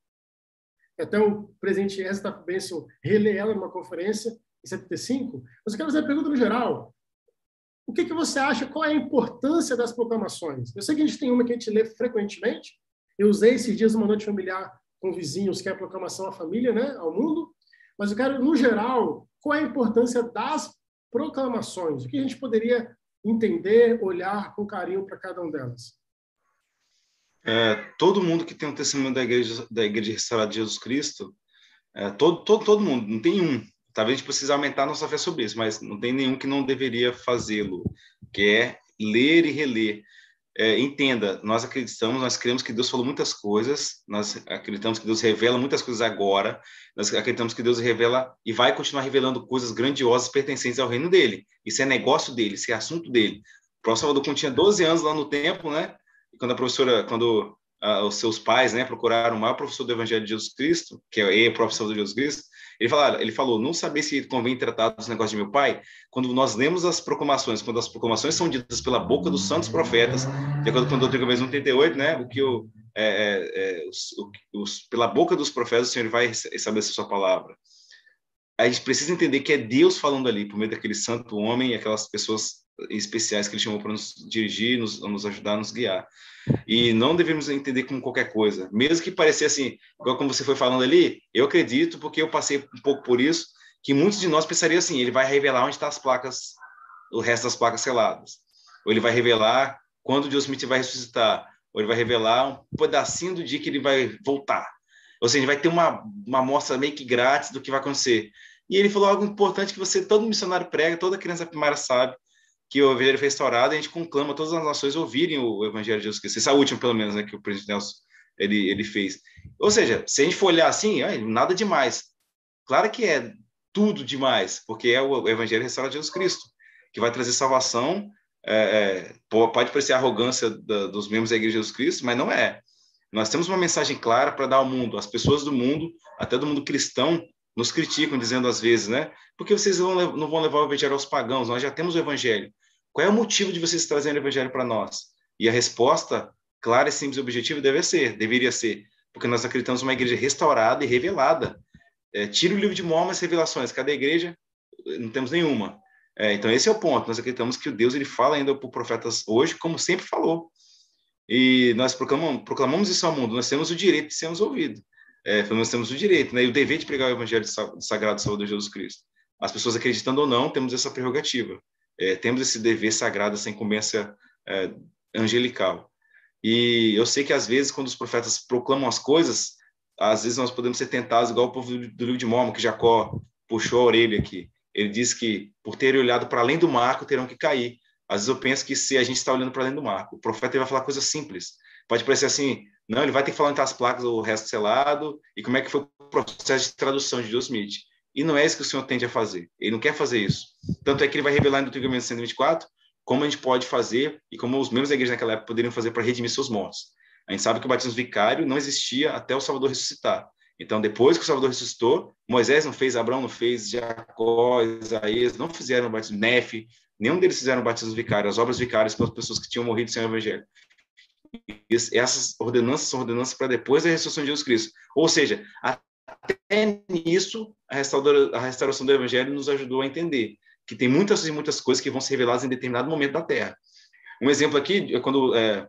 Até o presidente Ezra Benson relê ela numa conferência em 75. Mas eu quero fazer a pergunta no geral. O que, que você acha? Qual é a importância das proclamações? Eu sei que a gente tem uma que a gente lê frequentemente. Eu usei esses dias uma noite familiar com vizinhos, que é a proclamação à família, né, ao mundo. Mas eu quero, no geral, qual é a importância das proclamações? O que a gente poderia entender, olhar com carinho para cada um delas? É, todo mundo que tem um testemunho da igreja da igreja restaurada de Jesus Cristo, é, todo, todo, todo mundo, não tem um. Talvez a gente precise aumentar nossa fé sobre isso, mas não tem nenhum que não deveria fazê-lo, que é ler e reler é, entenda, nós acreditamos, nós cremos que Deus falou muitas coisas, nós acreditamos que Deus revela muitas coisas agora, nós acreditamos que Deus revela e vai continuar revelando coisas grandiosas pertencentes ao reino dele. Isso é negócio dele, isso é assunto dele. O professor Salvador, tinha 12 anos lá no templo, né? E quando a professora, quando ah, os seus pais, né, procuraram o maior professor do Evangelho de Jesus Cristo, que é o professor de Jesus Cristo, ele, fala, ele falou, não saber se convém tratar dos negócios de meu pai, quando nós lemos as proclamações, quando as proclamações são ditas pela boca dos santos profetas, de acordo com o Doutrina 138, né, o que o, é, é, é, os, os, pela boca dos profetas o Senhor vai estabelecer sua palavra. A gente precisa entender que é Deus falando ali, por meio daquele santo homem e aquelas pessoas especiais que ele chamou para nos dirigir, nos, nos ajudar, nos guiar. E não devemos entender como qualquer coisa, mesmo que pareça assim, igual como você foi falando ali, eu acredito, porque eu passei um pouco por isso, que muitos de nós pensariam assim, ele vai revelar onde estão tá as placas, o resto das placas seladas. Ou ele vai revelar quando Deus Smith vai ressuscitar, ou ele vai revelar um pedacinho do dia que ele vai voltar. Ou seja, ele vai ter uma, uma amostra meio que grátis do que vai acontecer. E ele falou algo importante que você, todo missionário prega, toda criança primária sabe, que o evangelho foi restaurado, a gente conclama todas as nações ouvirem o evangelho de Jesus Cristo. Essa última, pelo menos, né, que o presidente Nelson ele, ele fez. Ou seja, se a gente for olhar assim, nada demais. Claro que é tudo demais, porque é o evangelho restaurado de Jesus Cristo, que vai trazer salvação. É, é, pode parecer arrogância da, dos membros da igreja de Jesus Cristo, mas não é. Nós temos uma mensagem clara para dar ao mundo. As pessoas do mundo, até do mundo cristão, nos criticam, dizendo às vezes, né? Porque vocês não vão levar o evangelho aos pagãos, nós já temos o evangelho. Qual é o motivo de vocês trazerem o evangelho para nós? E a resposta clara, simples e objetiva deve ser, deveria ser, porque nós acreditamos numa igreja restaurada e revelada. É, tira o livro de Mormon as revelações. Cadê a igreja? Não temos nenhuma. É, então, esse é o ponto. Nós acreditamos que o Deus ele fala ainda por profetas hoje, como sempre falou. E nós proclamamos, proclamamos isso ao mundo. Nós temos o direito de sermos ouvidos. É, nós temos o direito né, e o dever de pregar o Evangelho do Sagrado Salvador Jesus Cristo. As pessoas acreditando ou não, temos essa prerrogativa. É, temos esse dever sagrado, essa incumbência é, angelical. E eu sei que às vezes, quando os profetas proclamam as coisas, às vezes nós podemos ser tentados, igual o povo do livro de Mormon, que Jacó puxou a orelha aqui. Ele diz que, por terem olhado para além do marco, terão que cair. Às vezes eu penso que se a gente está olhando para além do marco, o profeta vai falar coisas simples. Pode parecer assim, não, ele vai ter que falar entre as placas o resto selado e como é que foi o processo de tradução de Deus Smith. E não é isso que o Senhor tende a fazer. Ele não quer fazer isso. Tanto é que ele vai revelar no Deuteronômio 124 como a gente pode fazer e como os membros da igreja naquela época poderiam fazer para redimir seus mortos. A gente sabe que o batismo vicário não existia até o Salvador ressuscitar. Então, depois que o Salvador ressuscitou, Moisés não fez, Abraão não fez, Jacó, Isaías não fizeram o batismo, Nefe, nenhum deles fizeram o batismo vicário, as obras vicárias pelas pessoas que tinham morrido sem o evangelho. Essas ordenanças são ordenanças para depois da ressurreição de Jesus Cristo. Ou seja, até nisso, a a restauração do evangelho nos ajudou a entender que tem muitas e muitas coisas que vão ser reveladas em determinado momento da Terra. Um exemplo aqui, quando é,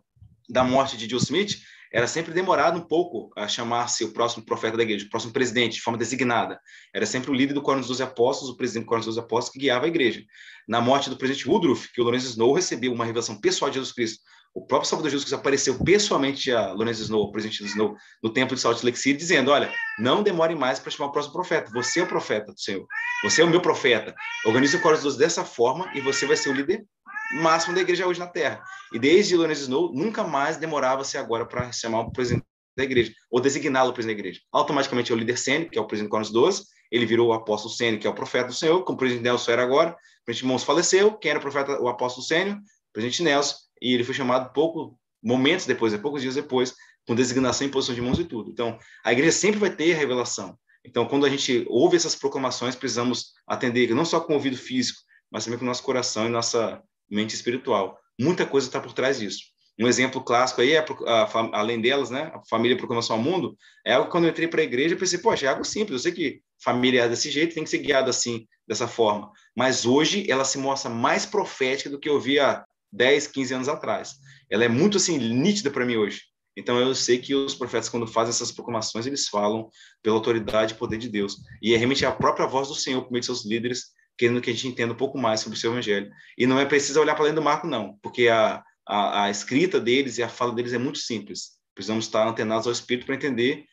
da morte de Joe Smith, era sempre demorado um pouco a chamar-se o próximo profeta da igreja, o próximo presidente, de forma designada. Era sempre o líder do Coro dos Doze Apóstolos, o presidente do Coro dos Doze Apóstolos, que guiava a igreja. Na morte do presidente Woodruff, que o Lawrence Snow recebeu uma revelação pessoal de Jesus Cristo, o próprio Salvador Jesus apareceu pessoalmente a Lawrence Snow, o presidente Snow, no templo de Salt Lake City, dizendo, olha, não demore mais para chamar o próximo profeta, você é o profeta do Senhor, você é o meu profeta. Organize o Coro dos dessa forma e você vai ser o líder máximo da igreja hoje na Terra. E desde Lawrence Snow, nunca mais demorava-se agora para chamar o presidente da igreja, ou designá-lo presidente da igreja. Automaticamente é o líder sênior, que é o presidente do Cornos 12, ele virou o apóstolo sênior, que é o profeta do Senhor, como o presidente Nelson era agora, o presidente Mons faleceu, quem era o profeta, o apóstolo sênior, o presidente Nelson, e ele foi chamado pouco, momentos depois, poucos dias depois, com designação e posição de mãos e tudo. Então, a igreja sempre vai ter revelação. Então, quando a gente ouve essas proclamações, precisamos atender não só com o ouvido físico, mas também com o nosso coração e nossa mente espiritual. Muita coisa está por trás disso. Um exemplo clássico aí é, a, a, além delas, né, a família proclamação ao mundo, é algo que quando eu entrei para a igreja, eu pensei, poxa, é algo simples, eu sei que família é desse jeito, tem que ser guiada assim, dessa forma. Mas hoje ela se mostra mais profética do que eu via 10, 15 anos atrás. Ela é muito assim nítida para mim hoje. Então eu sei que os profetas quando fazem essas proclamações, eles falam pela autoridade e poder de Deus. E é realmente a própria voz do Senhor por meio de seus líderes querendo que a gente entenda um pouco mais sobre o seu evangelho. E não é preciso olhar para dentro do marco, não, porque a, a, a, escrita deles e a fala deles é muito simples. Precisamos estar antenados ao Espírito para entender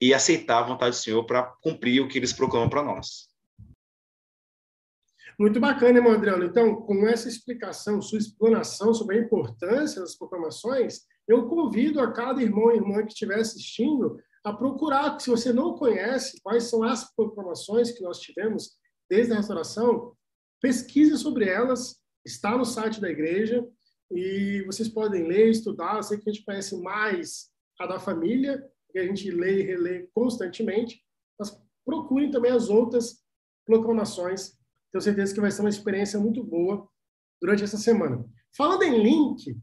e aceitar a vontade do Senhor para cumprir o que eles proclamam para nós. Muito bacana, Adriano. Então, com essa explicação, sua explanação sobre a importância das proclamações, eu convido a cada irmão e irmã que estiver assistindo a procurar, se você não conhece, quais são as proclamações que nós tivemos desde a restauração, pesquise sobre elas, está no site da igreja e vocês podem ler, estudar. Eu sei que a gente conhece mais a da família, que a gente lê e relê constantemente, mas procurem também as outras proclamações. Tenho certeza que vai ser uma experiência muito boa durante essa semana. Falando em link,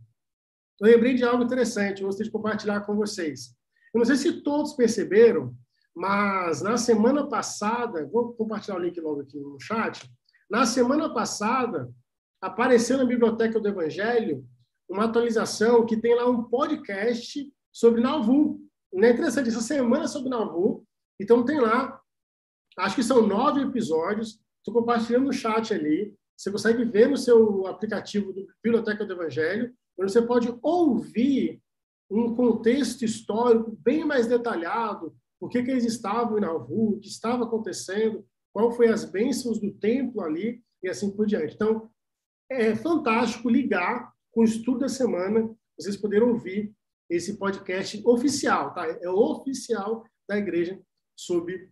eu lembrei de algo interessante, eu gostaria de compartilhar com vocês. Eu não sei se todos perceberam, mas na semana passada, vou compartilhar o link logo aqui no chat. Na semana passada, apareceu na Biblioteca do Evangelho uma atualização que tem lá um podcast sobre Nauvoo. Não é interessante, essa semana é sobre Nauvoo. Então tem lá, acho que são nove episódios. Estou compartilhando no chat ali. Você consegue ver no seu aplicativo do Biblioteca do Evangelho, onde você pode ouvir um contexto histórico bem mais detalhado por que, que eles estavam em Nauvoo, o que estava acontecendo, qual foi as bênçãos do templo ali e assim por diante. Então, é fantástico ligar com o estudo da semana, vocês poderem ouvir esse podcast oficial, tá? É oficial da igreja sobre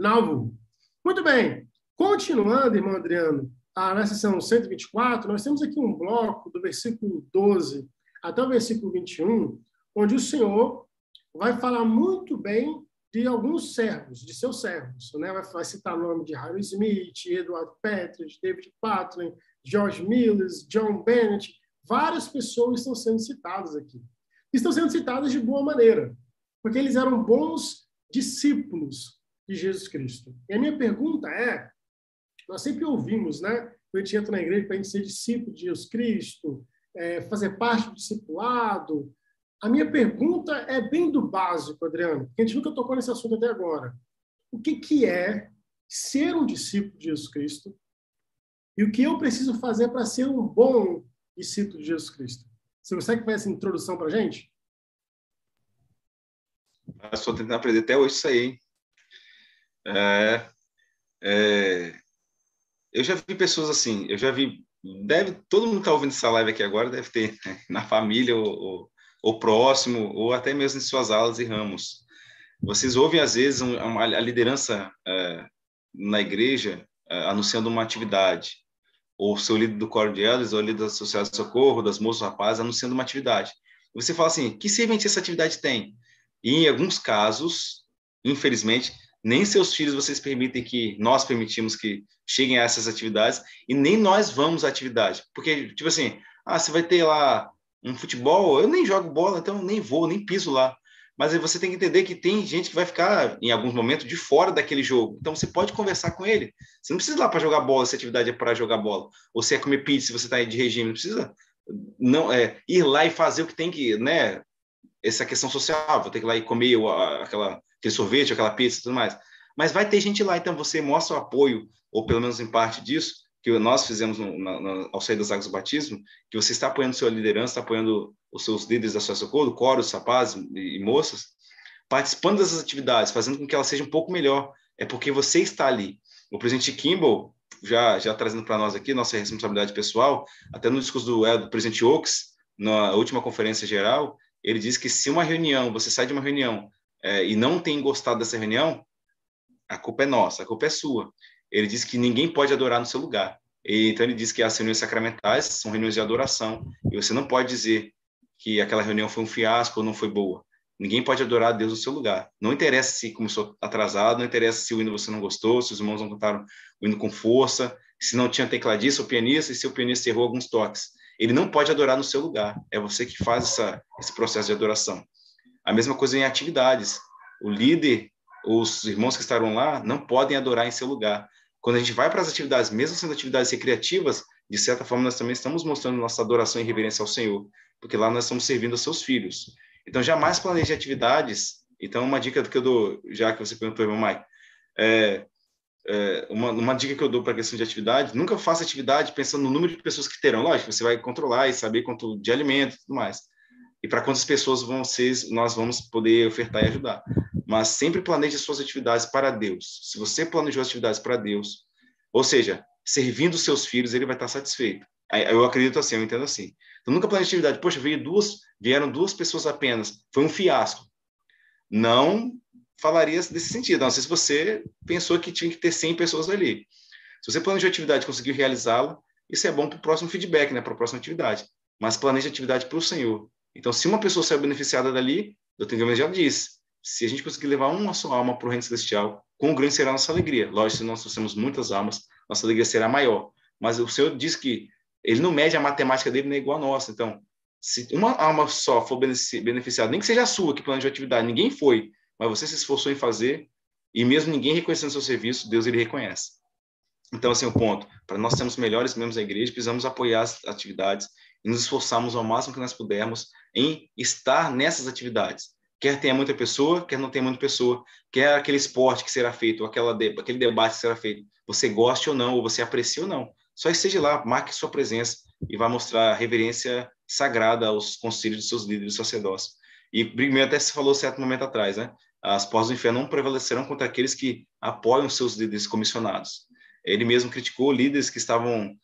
Nauvoo. Muito bem. Continuando, irmão Adriano, ah, na sessão 124, nós temos aqui um bloco do versículo 12 até o versículo 21, onde o Senhor vai falar muito bem de alguns servos, de seus servos. Né? Vai, citar o nome de Harry Smith, Edward Peters, David Patlin, George Mills, John Bennett. Várias pessoas estão sendo citadas aqui. Estão sendo citadas de boa maneira. porque eles eram bons discípulos de Jesus Cristo. E a minha pergunta é: nós sempre ouvimos, né? Quando a gente entra na igreja para a gente ser discípulo de Jesus Cristo, é, fazer parte do discipulado. A minha pergunta é bem do básico, Adriano, porque a gente nunca tocou nesse assunto até agora. O que, que é ser um discípulo de Jesus Cristo? E o que eu preciso fazer para ser um bom discípulo de Jesus Cristo? Você consegue fazer essa introdução para a gente? Estou tentando aprender até hoje isso aí. É, é, eu já vi pessoas assim, eu já vi, deve, todo mundo que está ouvindo essa live aqui agora deve ter na família ou, ou, ou, próximo, ou até mesmo em suas aulas e ramos. Vocês ouvem, às vezes, uma, a liderança é, na igreja é, anunciando uma atividade, ou o seu líder do coro de elas, ou líder da Sociedade de Socorro, das moças rapazes, anunciando uma atividade. Você fala assim, que servente essa atividade tem? E em alguns casos, infelizmente, nem seus filhos vocês permitem que nós permitimos que cheguem a essas atividades e nem nós vamos à atividade. Porque, tipo assim, ah, você vai ter lá um futebol, eu nem jogo bola, então nem vou, nem piso lá. Mas você tem que entender que tem gente que vai ficar, em alguns momentos, de fora daquele jogo. Então você pode conversar com ele. Você não precisa ir lá para jogar bola se a atividade é para jogar bola. Ou se é comer pizza se você está de regime. Não precisa não, é, ir lá e fazer o que tem que, né? Essa questão social, vou ter que ir lá e comer aquela aquele sorvete, aquela pizza e tudo mais. Mas vai ter gente lá, então você mostra o apoio, ou pelo menos em parte disso, que nós fizemos no, ao sair das águas do batismo, que você está apoiando sua liderança, está apoiando os seus líderes da sua socorro, coros, rapazes e, e moças, participando dessas atividades, fazendo com que ela seja um pouco melhor. É porque você está ali. O presidente Kimball, já, já trazendo para nós aqui nossa responsabilidade pessoal, até no discurso do, é, do presidente Oaks, na última conferência geral, ele disse que se uma reunião, você sai de uma reunião é, e não tem gostado dessa reunião, a culpa é nossa, a culpa é sua. Ele diz que ninguém pode adorar no seu lugar. E, então ele diz que as reuniões sacramentais são reuniões de adoração e você não pode dizer que aquela reunião foi um fiasco ou não foi boa. Ninguém pode adorar a Deus no seu lugar. Não interessa se começou atrasado, não interessa se o hino você não gostou, se os irmãos não cantaram o hino com força, se não tinha tecladista ou pianista e se o pianista errou alguns toques. Ele não pode adorar no seu lugar. É você que faz essa, esse processo de adoração. A mesma coisa em atividades. O líder, os irmãos que estarão lá, não podem adorar em seu lugar. Quando a gente vai para as atividades, mesmo sendo atividades recreativas, de certa forma nós também estamos mostrando nossa adoração e reverência ao Senhor, porque lá nós estamos servindo aos seus filhos. Então, jamais planeje atividades. Então, uma dica que eu dou, já que você perguntou, irmão Mike, é, é, uma, uma, dica que eu dou para a questão de atividade, nunca faça atividade pensando no número de pessoas que terão. Lógico, você vai controlar e saber quanto de alimento e tudo mais e para quantas pessoas ser, nós vamos poder ofertar e ajudar. Mas sempre planeje suas atividades para Deus. Se você planejou atividades para Deus, ou seja, servindo seus filhos, ele vai estar satisfeito. Eu acredito assim, eu entendo assim. Então, nunca planeje atividade. Poxa, veio duas, vieram duas pessoas apenas. Foi um fiasco. Não falaria desse sentido. Não sei se você pensou que tinha que ter 100 pessoas ali. Se você planejou atividade e conseguiu realizá-la, isso é bom para o próximo feedback, né? para a próxima atividade. Mas planeje atividade para o Senhor. Então, se uma pessoa saiu beneficiada dali, o. Guimarães já disse, se a gente conseguir levar uma só alma para o reino celestial, quão grande será a nossa alegria. Lógico, se nós trouxermos muitas almas, nossa alegria será maior. Mas o Senhor diz que ele não mede a matemática dele não é igual a nossa. Então, se uma alma só for beneficiada, nem que seja a sua que planejou atividade, ninguém foi, mas você se esforçou em fazer, e mesmo ninguém reconhecendo seu serviço, Deus ele reconhece. Então, assim, o ponto, para nós sermos melhores membros da igreja, precisamos apoiar as atividades e nos esforçarmos ao máximo que nós pudermos em estar nessas atividades. Quer tenha muita pessoa, quer não tenha muita pessoa, quer aquele esporte que será feito, aquela de, aquele debate que será feito, você goste ou não, ou você aprecie ou não. Só esteja lá, marque sua presença e vá mostrar reverência sagrada aos conselhos de seus líderes sacerdócios. E primeiro até se falou certo momento atrás, né? As portas do inferno não prevalecerão contra aqueles que apoiam seus líderes comissionados. Ele mesmo criticou líderes que estavam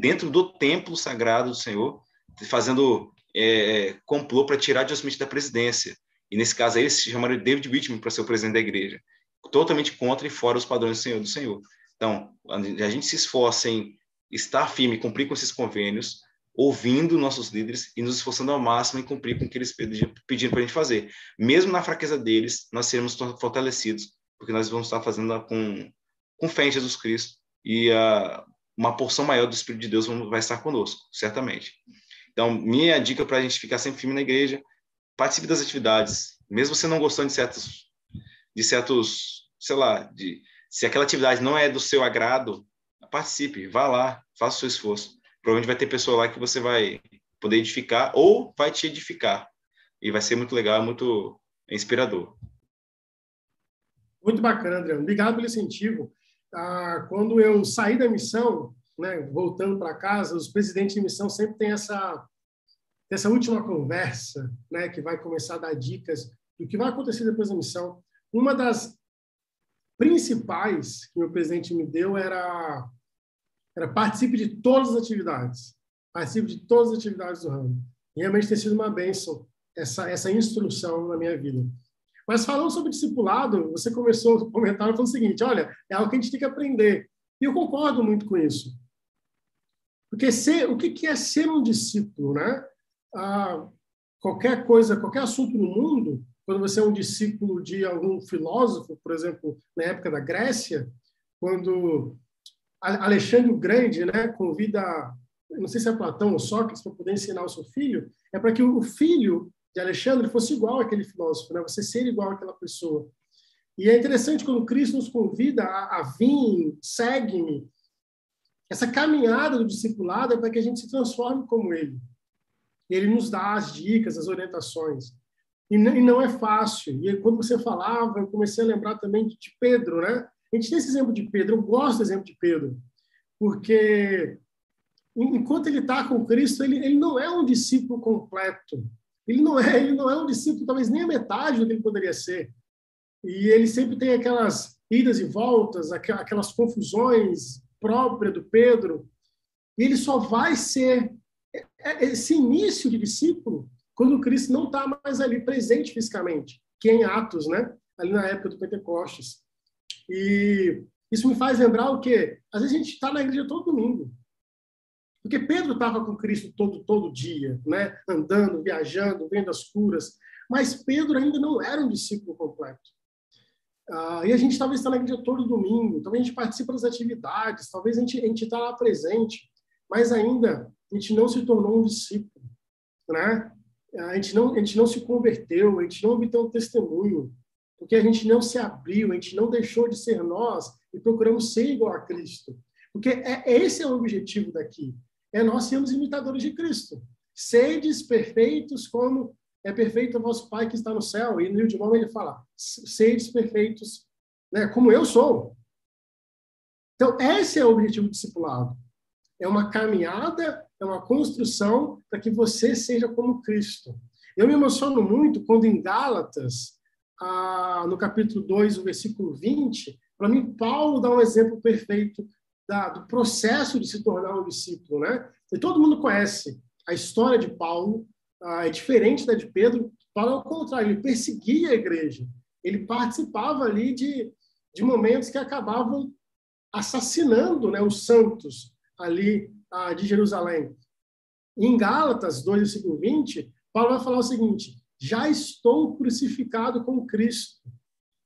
dentro do templo sagrado do Senhor, fazendo é, é, complô para tirar John Smith da presidência. E nesse caso aí, eles chamaram David Whitman para ser o presidente da igreja. Totalmente contra e fora os padrões do Senhor. Do Senhor. Então, a gente se esforça em estar firme, cumprir com esses convênios, ouvindo nossos líderes e nos esforçando ao máximo em cumprir com o que eles pediram para a gente fazer. Mesmo na fraqueza deles, nós seremos fortalecidos, porque nós vamos estar fazendo com, com fé em Jesus Cristo e uh, uma porção maior do Espírito de Deus vai estar conosco, certamente. Então, minha dica para a gente ficar sempre firme na igreja, participe das atividades, mesmo você não gostando de certos, de certos, sei lá, de se aquela atividade não é do seu agrado, participe, vá lá, faça o seu esforço. Provavelmente vai ter pessoa lá que você vai poder edificar ou vai te edificar. E vai ser muito legal, muito inspirador. Muito bacana, André. Obrigado pelo incentivo. Ah, quando eu saí da missão, né, voltando para casa, os presidentes de missão sempre têm essa, essa última conversa, né, que vai começar a dar dicas do que vai acontecer depois da missão. Uma das principais que o presidente me deu era, era participe de todas as atividades. Participe de todas as atividades do ramo. E realmente tem sido uma bênção essa, essa instrução na minha vida. Mas falando sobre discipulado, você começou o comentário falando o seguinte: olha, é algo que a gente tem que aprender. E eu concordo muito com isso. Porque ser, o que é ser um discípulo, né? Ah, qualquer coisa, qualquer assunto no mundo, quando você é um discípulo de algum filósofo, por exemplo, na época da Grécia, quando Alexandre o Grande, né, convida, não sei se é Platão ou Sócrates, para poder ensinar o seu filho, é para que o filho de Alexandre fosse igual àquele filósofo, né? Você ser igual àquela pessoa. E é interessante quando Cristo nos convida a, a vir, segue-me. Essa caminhada do discipulado é para que a gente se transforme como ele. Ele nos dá as dicas, as orientações. E não é fácil. E quando você falava, eu comecei a lembrar também de Pedro, né? A gente tem esse exemplo de Pedro. Eu gosto do exemplo de Pedro, porque enquanto ele está com Cristo, ele, ele não é um discípulo completo. Ele não é, ele não é um discípulo, talvez nem a metade do que ele poderia ser. E ele sempre tem aquelas idas e voltas, aquelas confusões próprias do Pedro. Ele só vai ser esse início de discípulo quando Cristo não está mais ali presente fisicamente, que é em Atos, né? Ali na época do Pentecostes. E isso me faz lembrar o quê? Às vezes a gente está na igreja todo domingo. Porque Pedro estava com Cristo todo, todo dia, né? andando, viajando, vendo as curas. Mas Pedro ainda não era um discípulo completo. Ah, e a gente talvez está na igreja todo domingo, talvez a gente participa das atividades, talvez a gente está lá presente, mas ainda a gente não se tornou um discípulo. Né? A, gente não, a gente não se converteu, a gente não obteve um testemunho, porque a gente não se abriu, a gente não deixou de ser nós e procuramos ser igual a Cristo. Porque é, esse é o objetivo daqui é nós sermos imitadores de Cristo. Sedes perfeitos como é perfeito o vosso Pai que está no céu. E no livro de Mormon ele fala, sedes perfeitos né, como eu sou. Então, esse é o objetivo do discipulado. É uma caminhada, é uma construção para que você seja como Cristo. Eu me emociono muito quando em Gálatas, ah, no capítulo 2, o versículo 20, para mim, Paulo dá um exemplo perfeito da, do processo de se tornar um discípulo, né? E todo mundo conhece a história de Paulo, ah, é diferente da de Pedro. Paulo, ao contrário, ele perseguia a igreja. Ele participava ali de, de momentos que acabavam assassinando né, os santos ali ah, de Jerusalém. Em Gálatas 2, versículo 20, Paulo vai falar o seguinte: já estou crucificado com Cristo.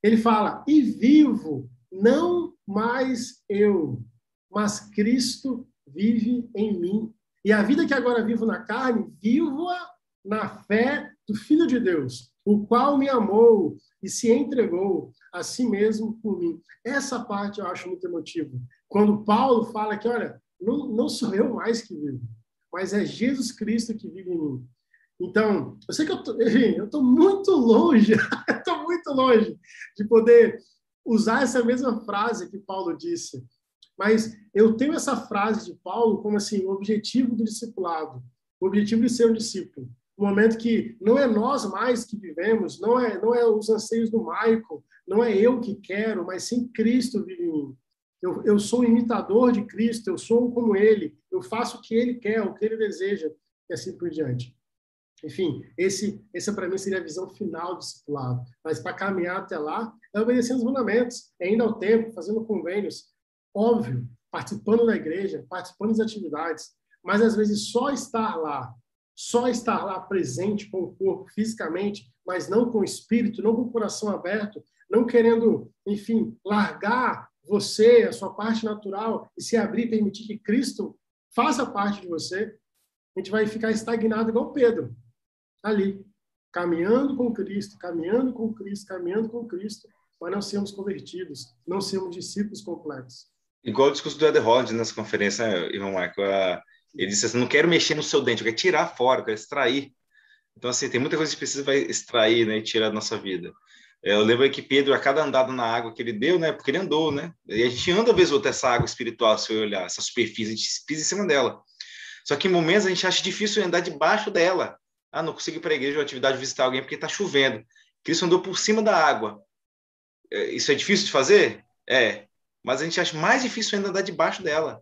Ele fala, e vivo, não mais eu, mas Cristo vive em mim. E a vida que agora vivo na carne, vivo-a na fé do Filho de Deus, o qual me amou e se entregou a si mesmo por mim. Essa parte eu acho muito emotiva. Quando Paulo fala que, olha, não, não sou eu mais que vivo, mas é Jesus Cristo que vive em mim. Então, eu sei que eu estou muito longe, estou muito longe de poder usar essa mesma frase que Paulo disse, mas eu tenho essa frase de Paulo como assim, o objetivo do discipulado, o objetivo de ser um discípulo. O momento que não é nós mais que vivemos, não é, não é os anseios do Michael, não é eu que quero, mas sim Cristo vive em mim. Eu, eu sou um imitador de Cristo, eu sou como Ele, eu faço o que Ele quer, o que Ele deseja, e assim por diante. Enfim, esse, essa para mim seria a visão final do discipulado. Mas para caminhar até lá, é obedecendo os mandamentos, é indo ao tempo, fazendo convênios, óbvio, participando da igreja, participando das atividades, mas às vezes só estar lá, só estar lá presente com o corpo fisicamente, mas não com o espírito, não com o coração aberto, não querendo, enfim, largar você, a sua parte natural e se abrir e permitir que Cristo faça parte de você, a gente vai ficar estagnado igual Pedro, ali. caminhando com Cristo, caminhando com Cristo, caminhando com Cristo, mas não sermos convertidos, não sermos discípulos completos. Igual o discurso do Ed Rod nessa conferência, né, Ivan Michael, ele disse assim, não quero mexer no seu dente, eu quero tirar fora, eu quero extrair. Então, assim, tem muita coisa que precisa extrair né, e tirar da nossa vida. É, eu lembro que Pedro, a cada andada na água que ele deu, né, porque ele andou, né, e a gente anda, vezes, outra essa água espiritual, se eu olhar, essa superfície, a gente pisa em cima dela. Só que em momentos a gente acha difícil andar debaixo dela. Ah, não consigo ir para a igreja ou atividade visitar alguém porque está chovendo. Cristo andou por cima da água. É, isso é difícil de fazer? É. Mas a gente acha mais difícil ainda andar debaixo dela.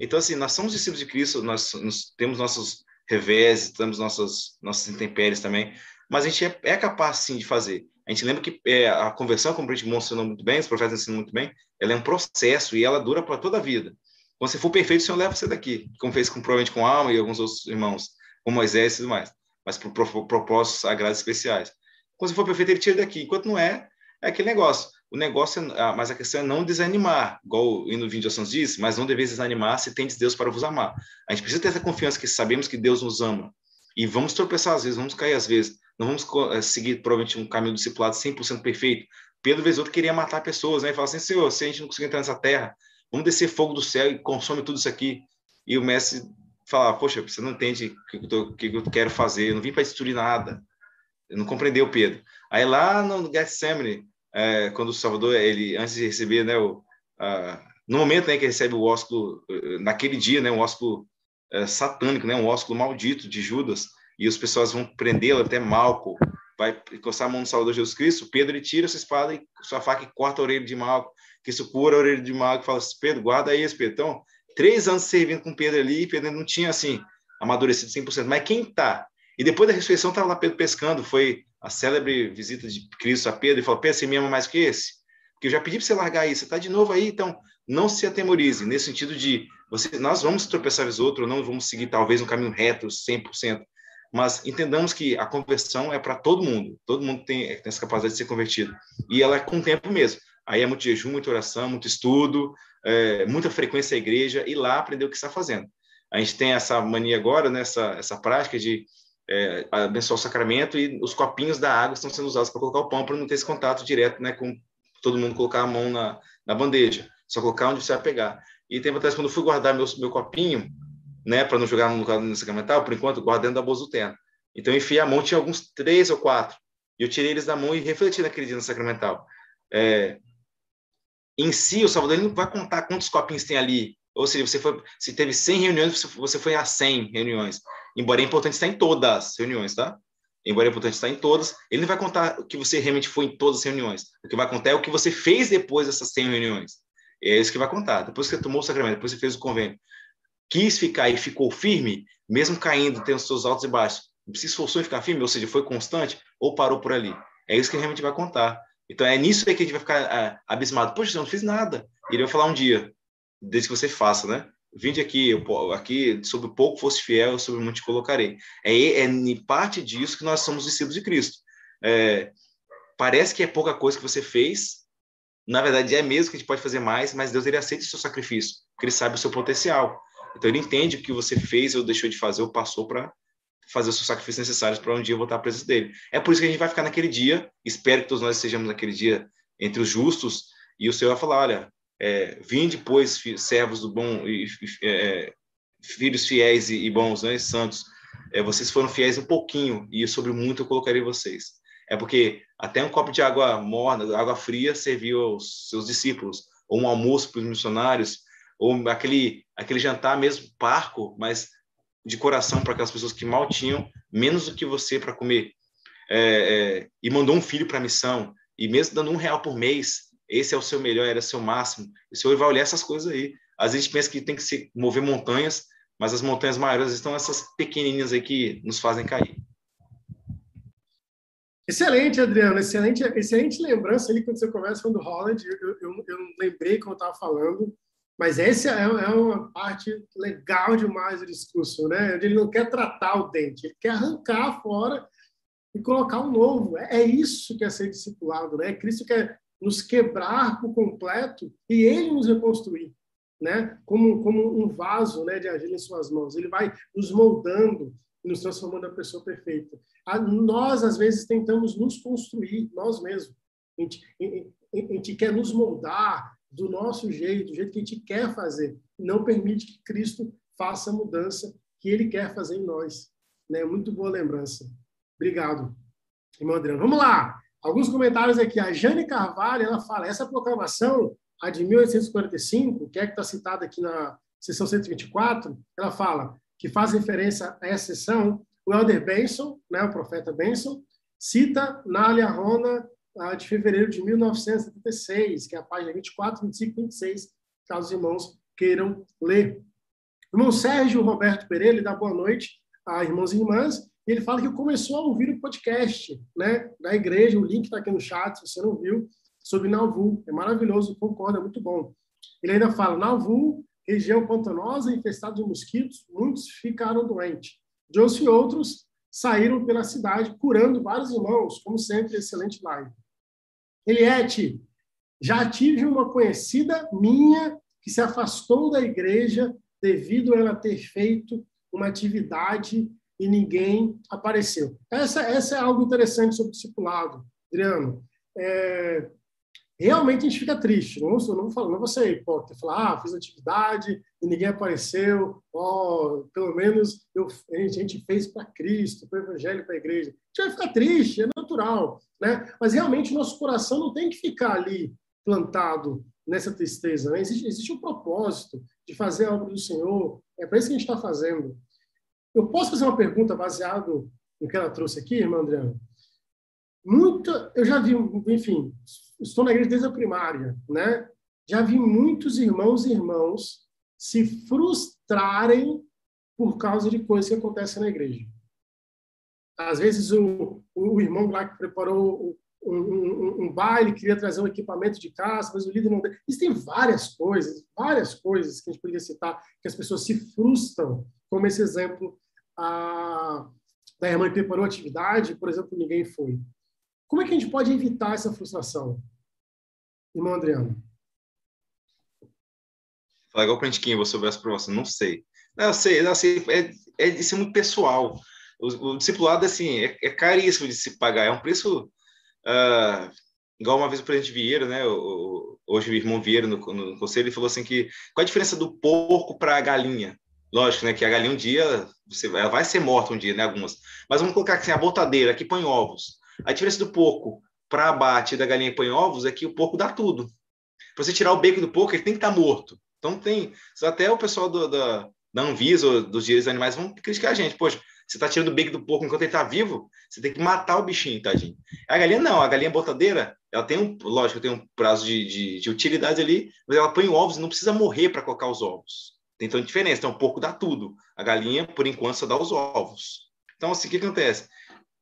Então, assim, nós somos discípulos de Cristo, nós, nós temos nossos revés, temos nossas, nossas intempéries também, mas a gente é, é, capaz, sim, de fazer. A gente lembra que é, a conversão, como a gente mencionou muito bem, os profetas ensinam muito bem, ela é um processo e ela dura para toda a vida. Quando você for perfeito, o Senhor leva você daqui, como fez com, provavelmente com Alma e alguns outros irmãos, com Moisés e tudo mais mas por propósitos sagrados especiais. Quando for perfeito, ele tira daqui. Enquanto não é, é aquele negócio. O negócio, é, ah, mas a questão é não desanimar, igual o hino 20 de Ações diz, mas não deveis desanimar se tendes Deus para vos amar. A gente precisa ter essa confiança que sabemos que Deus nos ama. E vamos tropeçar às vezes, vamos cair às vezes. Não vamos eh, seguir, provavelmente, um caminho discipulado 100% perfeito. Pedro, vez outro, queria matar pessoas, né? E falar assim, Senhor, se a gente não conseguir entrar nessa terra, vamos descer fogo do céu e consome tudo isso aqui. E o mestre falar, poxa, você não entende o que, que eu quero fazer, eu não vim para destruir nada. Eu não compreendeu Pedro. Aí lá no Getsemane, é, quando o Salvador, ele antes de receber, né, o, a, no momento né, que recebe o ósculo, naquele dia, né, um ósculo é, satânico, né, um ósculo maldito de Judas, e as pessoas vão prendê-lo até Malco, vai encostar a mão no Salvador Jesus Cristo, Pedro ele tira sua espada e sua faca e corta a orelha de Malco, que isso cura a orelha de Malco e fala assim, Pedro, guarda isso, Pedro. Então, três anos servindo com Pedro ali, Pedro não tinha, assim, amadurecido 100%. Mas quem tá? E depois da ressurreição, estava lá Pedro pescando, foi a célebre visita de Cristo a Pedro, e falou, Pedro, você me ama mais que esse? Porque eu já pedi para você largar isso, você está de novo aí, então não se atemorize, nesse sentido de, você, nós vamos tropeçar vez outro, não vamos seguir talvez um caminho reto 100%, mas entendamos que a conversão é para todo mundo, todo mundo tem, tem essa capacidade de ser convertido, e ela é com o tempo mesmo. Aí é muito jejum, muita oração, muito estudo, é, muita frequência à igreja e lá aprender o que está fazendo. A gente tem essa mania agora, né, essa, essa prática de é, abençoar o sacramento e os copinhos da água estão sendo usados para colocar o pão para não ter esse contato direto, né, com todo mundo colocar a mão na, na bandeja, só colocar onde você vai pegar. E tempo atrás, quando eu fui guardar meu, meu copinho, né, para não jogar no, no sacramental, por enquanto, guardando da bolsa do terno. Então, eu enfiei a mão, tinha alguns três ou quatro, e eu tirei eles da mão e refleti naquele dia no sacramental. É, em si, o Salvador não vai contar quantos copinhos tem ali. Ou seja, você foi, se teve 100 reuniões, você foi a 100 reuniões. Embora é importante estar em todas as reuniões, tá? Embora é importante estar em todas, ele não vai contar o que você realmente foi em todas as reuniões. O que vai contar é o que você fez depois dessas 100 reuniões. É isso que vai contar. Depois que você tomou o sacramento, depois você fez o convênio, quis ficar e ficou firme, mesmo caindo, tendo seus altos e baixos, se esforçou em ficar firme, ou seja, foi constante, ou parou por ali. É isso que realmente vai contar. Então é nisso aí que a gente vai ficar é, abismado. Poxa, eu não fiz nada. E ele vai falar um dia, desde que você faça, né? Vinde aqui, eu, aqui sobre pouco fosse fiel, sobre muito te colocarei. É, é em parte disso que nós somos discípulos de Cristo. É, parece que é pouca coisa que você fez, na verdade é mesmo que a gente pode fazer mais, mas Deus ele aceita o seu sacrifício, porque ele sabe o seu potencial. Então ele entende o que você fez ou deixou de fazer ou passou para fazer os seus sacrifícios necessários para um dia voltar à presença dele. É por isso que a gente vai ficar naquele dia, espero que todos nós estejamos naquele dia entre os justos, e o Senhor vai falar, olha, é, vinde, pois, servos do bom, e, é, filhos fiéis e, e bons, né, santos, é, vocês foram fiéis um pouquinho, e sobre muito eu colocarei vocês. É porque até um copo de água morna, água fria, serviu aos seus discípulos, ou um almoço para os missionários, ou aquele, aquele jantar mesmo parco, mas de coração para aquelas pessoas que mal tinham, menos do que você para comer, é, é, e mandou um filho para a missão, e mesmo dando um real por mês, esse é o seu melhor, era o seu máximo. O Senhor vai olhar essas coisas aí. Às vezes a gente pensa que tem que se mover montanhas, mas as montanhas maiores estão essas pequenininhas aí que nos fazem cair. Excelente, Adriano. Excelente, excelente lembrança ali quando você conversa com o Holland. Eu, eu, eu lembrei como eu estava falando. Mas essa é, é uma parte legal demais do discurso, né? Ele não quer tratar o dente, ele quer arrancar fora e colocar um novo. É, é isso que é ser discipulado, né? Cristo quer nos quebrar por completo e ele nos reconstruir, né? Como, como um vaso, né, de agir em suas mãos. Ele vai nos moldando nos transformando na pessoa perfeita. Nós, às vezes, tentamos nos construir, nós mesmos. A gente, a gente quer nos moldar do nosso jeito, do jeito que a gente quer fazer. Não permite que Cristo faça a mudança que Ele quer fazer em nós. Né? Muito boa lembrança. Obrigado, irmão Adriano. Vamos lá. Alguns comentários aqui. A Jane Carvalho, ela fala, essa proclamação, a de 1845, que é que está citada aqui na sessão 124, ela fala que faz referência a essa sessão, o Elder Benson, né, o profeta Benson, cita na Aliarona de fevereiro de 1976, que é a página 24, 25 e 26, caso os irmãos queiram ler. Irmão Sérgio Roberto Pereira, dá boa noite a irmãos e irmãs, ele fala que começou a ouvir o podcast né, da igreja, o link está aqui no chat, se você não viu, sobre Nauvoo. É maravilhoso, concorda, é muito bom. Ele ainda fala, Nauvoo, região pantanosa infestada de mosquitos, muitos ficaram doentes. Jones e outros saíram pela cidade curando vários irmãos, como sempre, excelente live. Eliette, já tive uma conhecida minha que se afastou da igreja devido a ela ter feito uma atividade e ninguém apareceu. Essa, essa é algo interessante sobre o discipulado, Adriano. É, realmente a gente fica triste. Não, não vou falar, não vou ser hipócrita, falar, ah, fiz atividade e ninguém apareceu, ó, pelo menos eu, a gente fez para Cristo, para o Evangelho, para a igreja. A gente vai ficar triste, é natural, né? Mas realmente nosso coração não tem que ficar ali plantado nessa tristeza. Né? Existe, existe um propósito de fazer a obra do Senhor, é para isso que a gente está fazendo. Eu posso fazer uma pergunta baseado no que ela trouxe aqui, irmã Adriana? Muita, eu já vi, enfim, estou na igreja desde a primária, né? Já vi muitos irmãos e irmãos se frustrarem por causa de coisas que acontecem na igreja. Às vezes o, o irmão lá que preparou um, um, um, baile, queria trazer um equipamento de casa, mas o líder não... Existem várias coisas, várias coisas que a gente poderia citar, que as pessoas se frustram, como esse exemplo a, da irmã preparou a atividade, por exemplo, ninguém foi. Como é que a gente pode evitar essa frustração? Irmão Adriano. Fala igual para a sobre essa promoção. Não sei. Não, sei, não, sei é, é, isso é muito pessoal. O, o discipulado, assim, é, é, caríssimo de se pagar. É um preço... Uh, igual uma vez o presidente Vieira, né? O, hoje o irmão Vieira no, no, conselho, ele falou assim que qual a diferença do porco para a galinha? Lógico, né? Que a galinha um dia você, ela vai ser morta um dia, né? Algumas. Mas vamos colocar assim, a botadeira que põe ovos. A diferença do porco para abate da galinha que põe ovos é que o porco dá tudo. Para você tirar o bacon do porco, ele tem que estar tá morto. Então tem. Até o pessoal do, da, da Anvisa, dos direitos dos animais, vão criticar a gente. Poxa, você está tirando o bacon do porco enquanto ele está vivo, você tem que matar o bichinho, tadinho. A galinha não, a galinha botadeira, ela tem um, lógico, tem um prazo de, de, de utilidade ali, mas ela põe ovos e não precisa morrer para colocar os ovos. Tem então diferença. Então, o porco dá tudo. A galinha, por enquanto, só dá os ovos. Então, assim, o que acontece?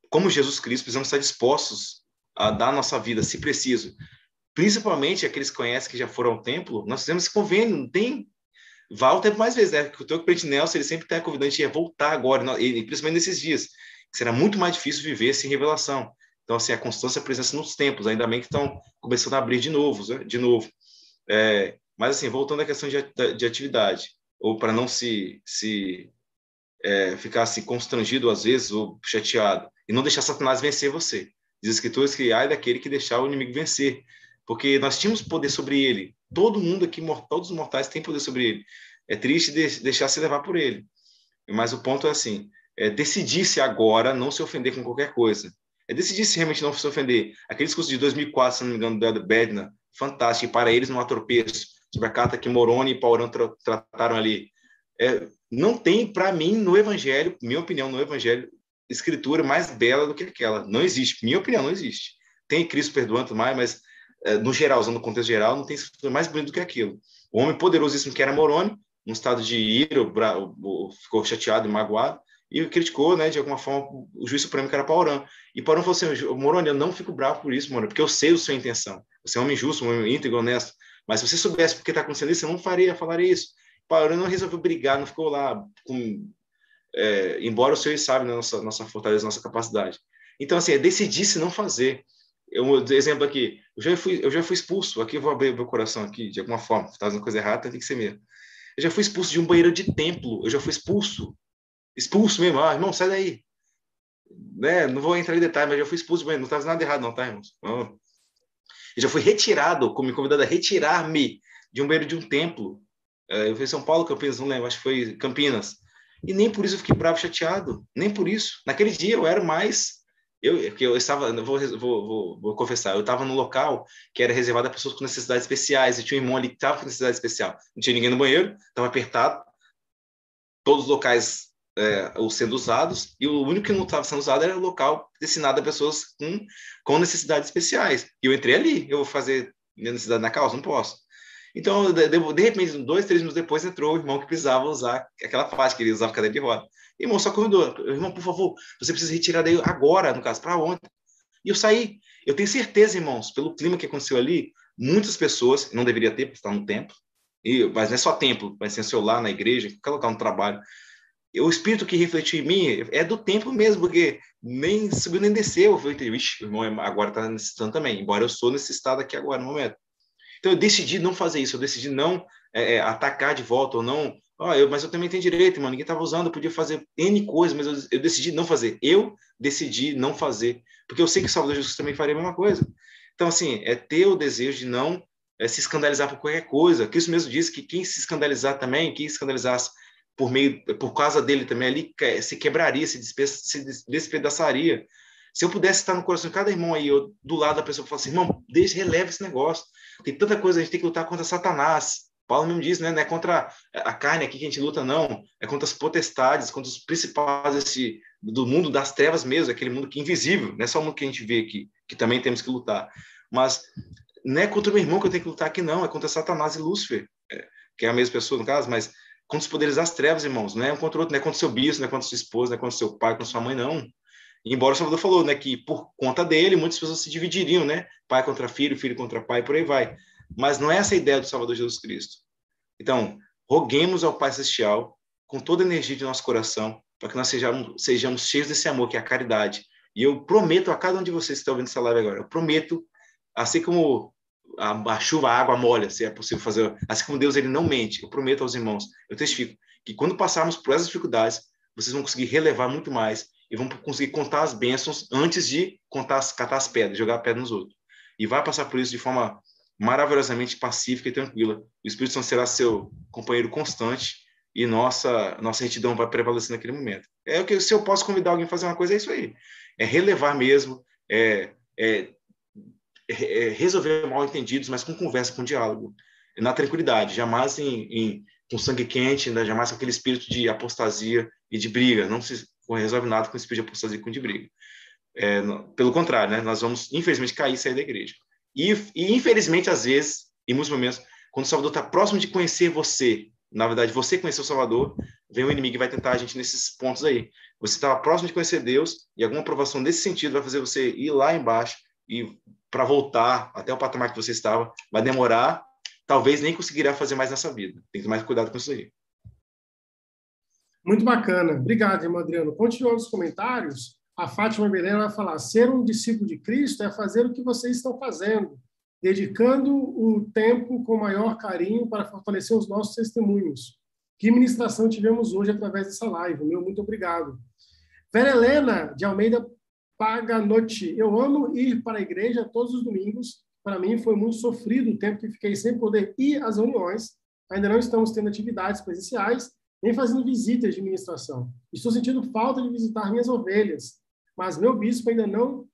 Como Jesus Cristo, precisamos estar dispostos a dar a nossa vida, se preciso. Principalmente aqueles que conhecem que já foram ao templo, nós fizemos esse convênio, não tem vá o tempo mais vezes, né? Porque o teu presidente Nelson, ele sempre está convidando a gente a voltar agora, e principalmente nesses dias, será muito mais difícil viver sem revelação. Então, assim, a constância, a presença nos tempos, ainda bem que estão começando a abrir de novo, né? de novo. É, mas, assim, voltando à questão de, de atividade, ou para não se, se é, ficar assim, constrangido às vezes, ou chateado, e não deixar Satanás vencer você. Diz as que ai daquele que deixar o inimigo vencer, porque nós tínhamos poder sobre ele. Todo mundo aqui, todos os mortais têm poder sobre ele. É triste deixar se levar por ele. Mas o ponto é assim, é decidir-se agora não se ofender com qualquer coisa. É decidir se realmente não se ofender. Aquele discurso de 2004, se não me engano, da Bedna, fantástico, para eles não há tropeço, sobre a carta que Moroni e Paulão tra trataram ali. É, não tem, para mim, no Evangelho, minha opinião, no Evangelho, escritura mais bela do que aquela. Não existe. Minha opinião, não existe. Tem Cristo perdoando mais, mas é, no geral, usando o contexto geral, não tem escritura mais bonita do que aquilo. O homem poderosíssimo que era Moroni, num estado de ira, ficou chateado e magoado, e criticou, né, de alguma forma, o juiz supremo que era Paurã. E Paurã falou assim, Moroni, eu não fico bravo por isso, Moroni, porque eu sei a sua intenção. Você é um homem justo, um homem íntegro, honesto. Mas se você soubesse porque está acontecendo isso, você não faria, falaria isso. Paurã não resolveu brigar, não ficou lá com... É, embora o senhor sabe né, nossa, nossa fortaleza, nossa capacidade. Então, assim, é decidir se não fazer. Eu, exemplo aqui, eu já fui, eu já fui expulso, aqui eu vou abrir meu coração aqui, de alguma forma, está fazendo coisa errada, tem que ser mesmo. Eu já fui expulso de um banheiro de templo, eu já fui expulso expulso mesmo. Ah, irmão, sai daí. Né? Não vou entrar em detalhes, mas já fui expulso mesmo. Não estava nada errado, não, tá, irmãos? Eu já fui retirado, como convidado a retirar-me de um banheiro de um templo. É, eu fui em São Paulo, Campinas, não lembro, acho que foi Campinas. E nem por isso eu fiquei bravo, chateado. Nem por isso. Naquele dia eu era mais eu, que eu estava, vou, vou, vou, vou confessar, eu estava num local que era reservado a pessoas com necessidades especiais, e tinha um irmão ali que estava com necessidade especial. Não tinha ninguém no banheiro, estava apertado, todos os locais é, sendo usados, e o único que não estava sendo usado era o local destinado a pessoas com, com necessidades especiais. E eu entrei ali, eu vou fazer minha necessidade na causa? Não posso. Então, de, de, repente, dois, três minutos depois, entrou o irmão que precisava usar aquela faixa, que ele usava cadeira de roda. Irmão, só corredor. Irmão, por favor, você precisa retirar daí agora, no caso, para ontem. E eu saí. Eu tenho certeza, irmãos, pelo clima que aconteceu ali, muitas pessoas, não deveria ter, porque está no templo, e, mas não é só templo, vai ser celular na igreja, qualquer local no trabalho. O espírito que refletiu em mim é do templo mesmo, porque nem subiu nem desceu. Eu falei, o irmão agora está necessitando também, embora eu sou nesse estado aqui agora, no momento. Então eu decidi não fazer isso, eu decidi não é, é atacar de volta, ou não Oh, eu, mas eu também tenho direito, mano. Ninguém estava usando, eu podia fazer N coisas, mas eu, eu, decidi não fazer. Eu decidi não fazer. Porque eu sei que o Salvador Jesus também faria a mesma coisa. Então, assim, é ter o desejo de não é, se escandalizar por qualquer coisa. Cristo mesmo disse que quem se escandalizar também, quem se escandalizasse por meio, por causa dele também ali, se quebraria, se, se despedaçaria. Se eu pudesse estar no coração de cada irmão aí, eu, do lado da pessoa, falar assim, irmão, deixa, releve esse negócio. Tem tanta coisa, a gente tem que lutar contra Satanás. Paulo mesmo diz, né? Não é contra a carne aqui que a gente luta, não. É contra as potestades, contra os principais do mundo das trevas mesmo, aquele mundo que é invisível, não é só o mundo que a gente vê aqui, que também temos que lutar. Mas não é contra o meu irmão que eu tenho que lutar aqui, não. É contra Satanás e Lúcifer, é, que é a mesma pessoa, no caso, mas contra os poderes das trevas, irmãos. Não é um contra o outro, não é contra seu bispo, não é contra sua esposa, não é contra seu pai, contra sua mãe, não. Embora o Salvador falou, né, que por conta dele, muitas pessoas se dividiriam, né? Pai contra filho, filho contra pai, por aí vai. Mas não é essa a ideia do Salvador Jesus Cristo. Então, roguemos ao Pai Celestial com toda a energia de nosso coração para que nós sejamos, sejamos cheios desse amor, que é a caridade. E eu prometo a cada um de vocês que está ouvindo essa live agora, eu prometo, assim como a, a, chuva, a água molha, se é possível fazer, assim como Deus ele não mente, eu prometo aos irmãos, eu testifico que quando passarmos por essas dificuldades, vocês vão conseguir relevar muito mais e vão conseguir contar as bênçãos antes de contar, catar as pedras, jogar a pedra nos outros. E vai passar por isso de forma maravilhosamente pacífica e tranquila. O Espírito Santo será seu companheiro constante e nossa nossa retidão vai prevalecer naquele momento. É o que se eu posso convidar alguém a fazer uma coisa é isso aí. É relevar mesmo, é, é resolver mal entendidos, mas com conversa, com diálogo, na tranquilidade, jamais em, em com sangue quente, né? jamais com aquele espírito de apostasia e de briga. Não se resolve nada com espírito de apostasia e com de briga. É, pelo contrário, né? nós vamos infelizmente cair e sair da igreja. E, e, infelizmente, às vezes, em muitos momentos, quando o Salvador está próximo de conhecer você, na verdade, você conheceu o Salvador, vem o inimigo e vai tentar a gente nesses pontos aí. Você estava próximo de conhecer Deus e alguma aprovação nesse sentido vai fazer você ir lá embaixo e para voltar até o patamar que você estava, vai demorar, talvez nem conseguirá fazer mais nessa vida. Tem que ter mais cuidado com isso aí. Muito bacana. Obrigado, irmão Adriano. Continuando os comentários, a Fátima Belém vai falar: ser um discípulo de Cristo é fazer o que vocês estão fazendo, dedicando o tempo com maior carinho para fortalecer os nossos testemunhos. Que ministração tivemos hoje através dessa live, meu muito obrigado. Vera Helena de Almeida Paganotti, eu amo ir para a igreja todos os domingos. Para mim foi muito sofrido o tempo que fiquei sem poder ir às reuniões. Ainda não estamos tendo atividades presenciais, nem fazendo visitas de ministração. Estou sentindo falta de visitar minhas ovelhas mas meu bispo ainda não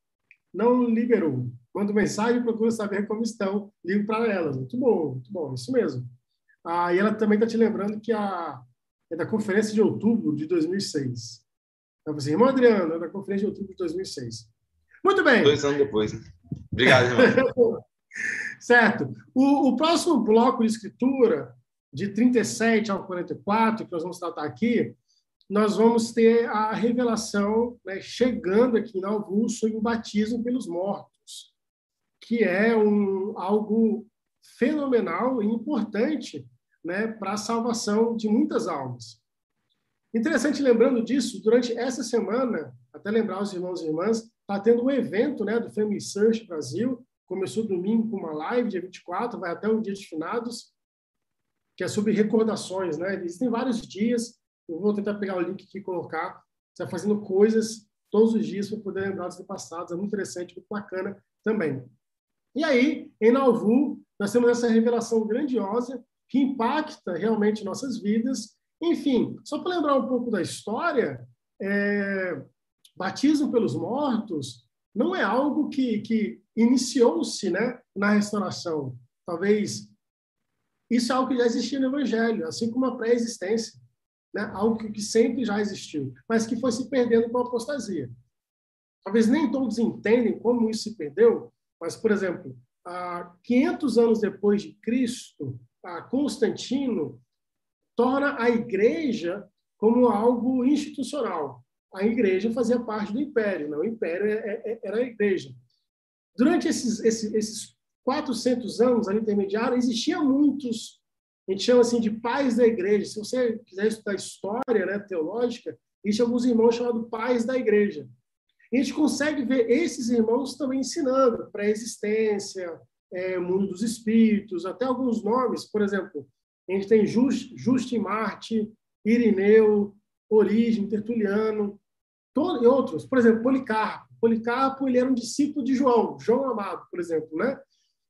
não liberou. Mando mensagem, procuro saber como estão, ligo para elas. Muito bom, muito bom, isso mesmo. Ah, e ela também está te lembrando que a, é da conferência de outubro de 2006. Então, assim, irmão Adriano, da conferência de outubro de 2006. Muito bem. Dois anos depois. Né? Obrigado, irmão. certo. O, o próximo bloco de escritura, de 37 ao 44, que nós vamos tratar aqui, nós vamos ter a revelação né, chegando aqui na Alvus sobre o batismo pelos mortos, que é um, algo fenomenal e importante né, para a salvação de muitas almas. Interessante, lembrando disso, durante essa semana, até lembrar os irmãos e irmãs, está tendo um evento né, do Family Search Brasil, começou domingo com uma live, dia 24, vai até o dia de finados, que é sobre recordações. Né? Existem vários dias Eu vou tentar pegar o link aqui e colocar. Você está fazendo coisas todos os dias para poder lembrar dos passados. É muito interessante, muito bacana também. E aí, em Nauvoo, nós temos essa revelação grandiosa que impacta realmente nossas vidas. Enfim, só para lembrar um pouco da história, é, batismo pelos mortos não é algo que, que iniciou-se né, na restauração. Talvez isso é algo que já existia no Evangelho, assim como a pré-existência. Né? Algo que, que sempre já existiu, mas que foi se perdendo com a apostasia. Talvez nem todos entendem como isso se perdeu, mas, por exemplo, há 500 anos depois de Cristo, Constantino torna a igreja como algo institucional. A igreja fazia parte do império, não? o império é, é, é, era a igreja. Durante esses, esses, esses 400 anos ali intermediário, existiam muitos, a gente chama assim de pais da igreja. Se você quiser estudar história né, teológica, existem alguns irmãos chamados pais da igreja. E a gente consegue ver esses irmãos também ensinando pré-existência, é, mundo dos espíritos, até alguns nomes, por exemplo, a gente tem Just, Justin Marte, Irineu, Origem, Tertuliano, todo, e outros. Por exemplo, Policarpo. Policarpo ele era um discípulo de João, João Amado, por exemplo, né?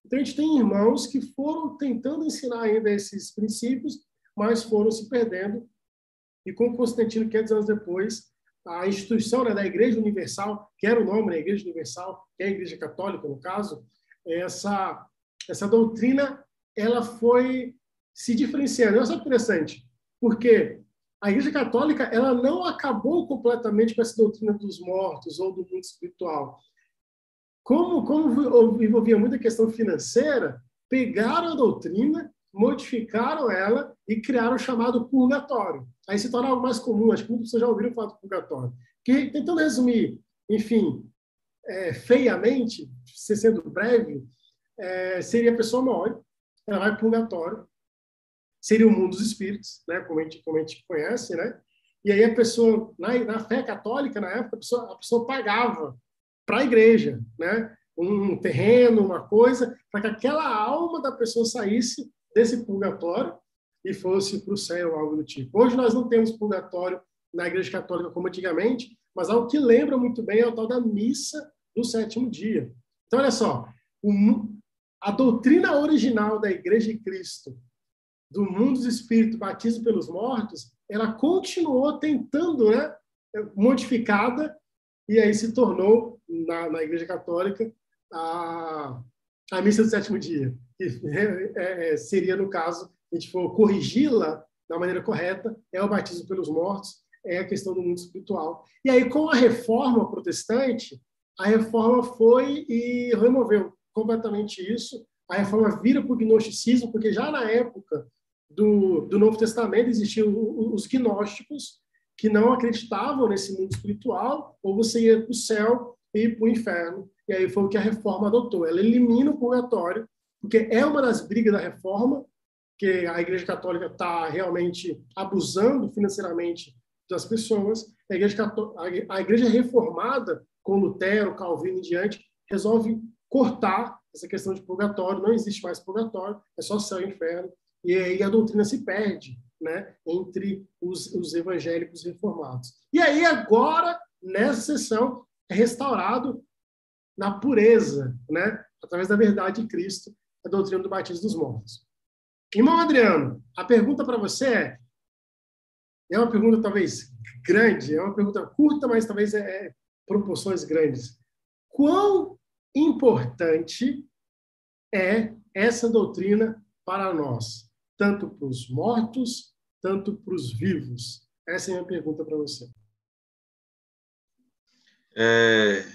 Então a gente tem irmãos que foram tentando ensinar ainda esses princípios, mas foram se perdendo. E com Constantino, 500 anos depois, a instituição né, da Igreja Universal, que era o nome da Igreja Universal, que é a Igreja Católica, no caso, essa, essa doutrina ela foi se diferenciando. Olha só que interessante, porque a Igreja Católica ela não acabou completamente com essa doutrina dos mortos ou do mundo espiritual. Como, como envolvia muita questão financeira, pegaram a doutrina, modificaram ela e criaram o chamado purgatório. Aí se torna algo mais comum, acho que muitas pessoas já ouviram falar do purgatório. Que, tentando resumir, enfim, é, feiamente, sendo breve, é, seria a pessoa morre, ela vai para o purgatório, seria o mundo dos espíritos, né, como, a gente, como a gente conhece, né? E aí a pessoa, na, na fé católica, na época, a pessoa, a pessoa pagava para a igreja, né? Um terreno, uma coisa, para que aquela alma da pessoa saísse desse purgatório e fosse para o céu, algo do tipo. Hoje nós não temos purgatório na Igreja Católica como antigamente, mas algo que lembra muito bem é o tal da missa do sétimo dia. Então, olha só, a doutrina original da Igreja de Cristo, do mundo dos espíritos, batismo pelos mortos, ela continuou tentando, né, modificada, e aí se tornou, na, na Igreja Católica, a, a missa do sétimo dia, que é, é, seria, no caso, a gente for corrigi-la da maneira correta, é o batismo pelos mortos, é a questão do mundo espiritual. E aí, com a reforma protestante, a reforma foi e removeu completamente isso. A reforma vira para o gnosticismo, porque já na época do, do Novo Testamento existiam os gnósticos que não acreditavam nesse mundo espiritual, ou você ia para o céu e para o inferno. E aí foi o que a reforma adotou. Ela elimina o purgatório, porque é uma das brigas da reforma, que a Igreja Católica está realmente abusando financeiramente das pessoas. A Igreja, a Igreja Reformada com Lutero, Calvino em diante, resolve cortar essa questão de purgatório, não existe mais purgatório, é só céu e inferno, e aí a doutrina se perde né, entre os, os evangélicos reformados. E aí agora, nessa sessão, é restaurado na pureza, né, através da verdade de Cristo, a doutrina do batismo dos mortos. Irmão Adriano, a pergunta para você é, é uma pergunta talvez grande, é uma pergunta curta, mas talvez é, é proporções grandes. Quão importante é essa doutrina para nós, tanto para os mortos, tanto para os vivos? Essa é a minha pergunta para você. É,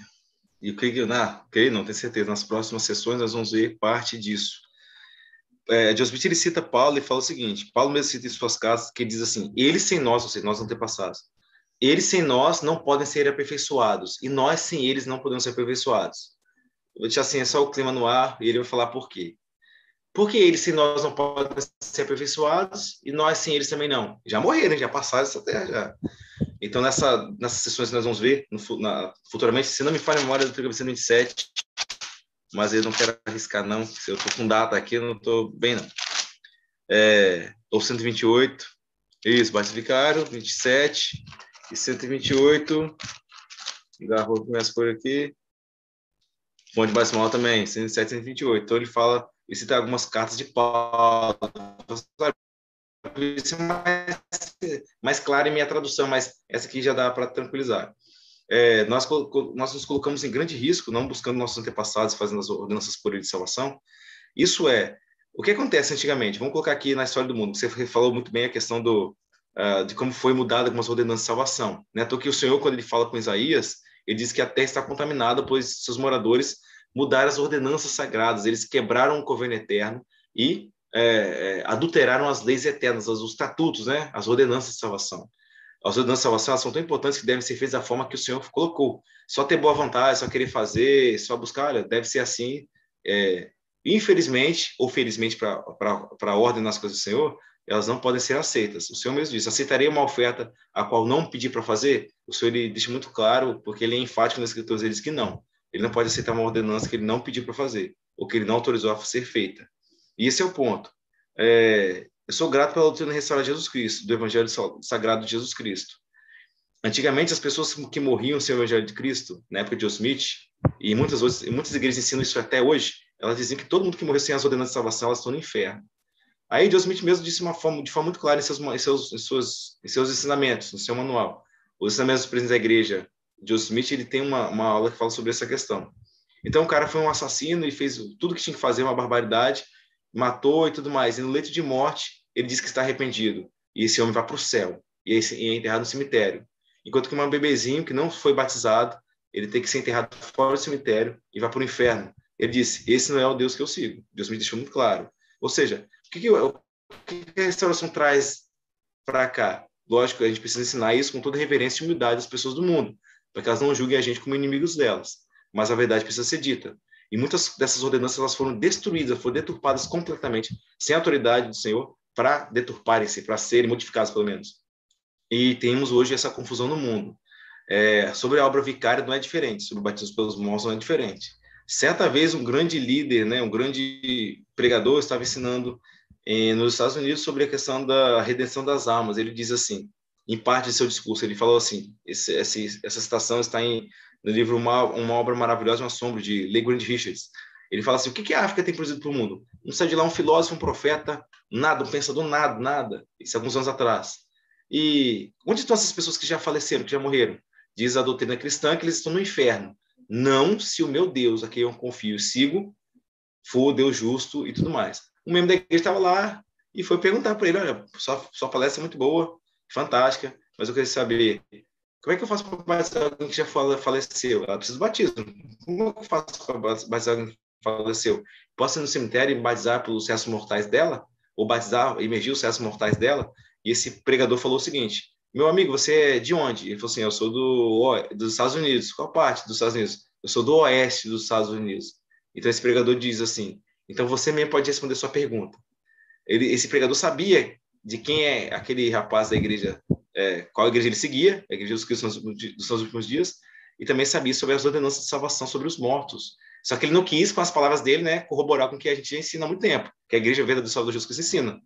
e creio, na, creio, não tenho certeza, nas próximas sessões nós vamos ver parte disso. É, Joseph ele cita Paulo e fala o seguinte: Paulo mesmo cita em suas casas, que diz assim: Eles sem nós, ou seja, nós antepassados, eles sem nós não podem ser aperfeiçoados, e nós sem eles não podemos ser aperfeiçoados. Vou deixar assim, é só o clima no ar, e ele vai falar por quê. Porque eles sem nós não podem ser aperfeiçoados, e nós sem eles também não. Já morreram, já passaram essa terra já. Então, nessa, nessas sessões que nós vamos ver, no, na, futuramente, se não me falha a memória do Trigger 127, mas eu não quero arriscar, não. Se eu estou com data aqui, eu não estou bem, não. É, ou 128, Isso, batismo vicário, 27 e 128. Garro começa por aqui. Fonte basimal também, 107 e 128. Então ele fala, ele cita algumas cartas de Paulo. Isso é mais, mais claro em minha tradução, mas essa aqui já dá para tranquilizar. É, nós, nós nos colocamos em grande risco, não buscando nossos antepassados, fazendo as ordenanças por ele de salvação. Isso é, o que acontece antigamente? Vamos colocar aqui na história do mundo. Você falou muito bem a questão do, uh, de como foi mudada algumas ordenanças de salvação. Né? Então, que o Senhor, quando ele fala com Isaías, ele diz que a terra está contaminada, pois seus moradores mudaram as ordenanças sagradas, eles quebraram o governo eterno e é, é, adulteraram as leis eternas, os estatutos, né? as ordenanças de salvação. As ordenanças de salvação são tão importantes que devem ser feitas da forma que o Senhor colocou. Só ter boa vontade, só querer fazer, só buscar, olha, deve ser assim. É, infelizmente, ou felizmente para a ordem nas coisas do Senhor, elas não podem ser aceitas. O Senhor mesmo disse: aceitarei uma oferta a qual não pedi para fazer? O Senhor ele deixa muito claro, porque ele é enfático nas escrituras, ele diz que não. Ele não pode aceitar uma ordenança que ele não pediu para fazer, ou que ele não autorizou a ser feita. E esse é o ponto. É, eu sou grato pela doutrina restaurada de Jesus Cristo, do Evangelho Sagrado de Jesus Cristo. Antigamente, as pessoas que morriam sem o Evangelho de Cristo, na época de Smith, e muitas, outras, muitas igrejas ensinam isso até hoje, elas diziam que todo mundo que morreu sem as ordenanças de salvação, elas estão no inferno. Aí Deus Smith mesmo disse uma forma, de forma muito clara em seus, em seus, em seus, em seus ensinamentos, no seu manual. Os ensinamentos dos presidentes da igreja, Deus Smith, ele tem uma, uma aula que fala sobre essa questão. Então o cara foi um assassino e fez tudo que tinha que fazer, uma barbaridade, matou e tudo mais. E no leito de morte, ele diz que está arrependido. E esse homem vai para o céu e é enterrado no cemitério. Enquanto que um bebezinho que não foi batizado, ele tem que ser enterrado fora do cemitério e vai para o inferno. Ele disse: Esse não é o Deus que eu sigo. Deus me deixou muito claro. Ou seja, o que, que, o que a restauração traz para cá? Lógico, a gente precisa ensinar isso com toda reverência e humildade às pessoas do mundo, para que elas não julguem a gente como inimigos delas. Mas a verdade precisa ser dita. E muitas dessas ordenanças elas foram destruídas, foram deturpadas completamente, sem autoridade do Senhor, para deturparem-se, para serem modificadas, pelo menos. E temos hoje essa confusão no mundo. É, sobre a obra vicária não é diferente, sobre o batismo pelos mortos não é diferente. Certa vez um grande líder, né, um grande pregador estava ensinando nos Estados Unidos sobre a questão da redenção das almas. Ele diz assim, em parte de seu discurso, ele falou assim, esse, esse, essa citação está em, no livro uma, uma obra maravilhosa, um assombro, de Lee Grant Richards. Ele fala assim, o que, que a África tem produzido para o mundo? Não sai de lá um filósofo, um profeta, nada, um pensador, nada, nada. Isso alguns anos atrás. E onde estão essas pessoas que já faleceram, que já morreram? Diz a doutrina cristã que eles estão no inferno. Não se o meu Deus, a quem eu confio e sigo, for Deus justo e tudo mais um membro da igreja estava lá e foi perguntar para ele, olha, sua, sua palestra é muito boa, fantástica, mas eu queria saber como é que eu faço para batizar alguém que já faleceu? Ela precisa de batismo. Como é eu faço para batizar alguém que faleceu? Posso ir no cemitério e batizar pelos restos mortais dela? Ou batizar, emergir os restos mortais dela? E esse pregador falou o seguinte, meu amigo, você é de onde? Ele falou assim, eu sou do, dos Estados Unidos. Qual parte dos Estados Unidos? Eu sou do oeste dos Estados Unidos. Então esse pregador diz assim, então você mesmo pode responder sua pergunta. Ele, esse pregador sabia de quem é aquele rapaz da igreja, é, qual igreja ele seguia, a igreja dos cristãos dos seus últimos dias, e também sabia sobre as ordenanças de salvação sobre os mortos. Só que ele não quis, com as palavras dele, né, corroborar com o que a gente ensina há muito tempo, que a igreja verdadeira do Salvador Jesus Cristo ensina.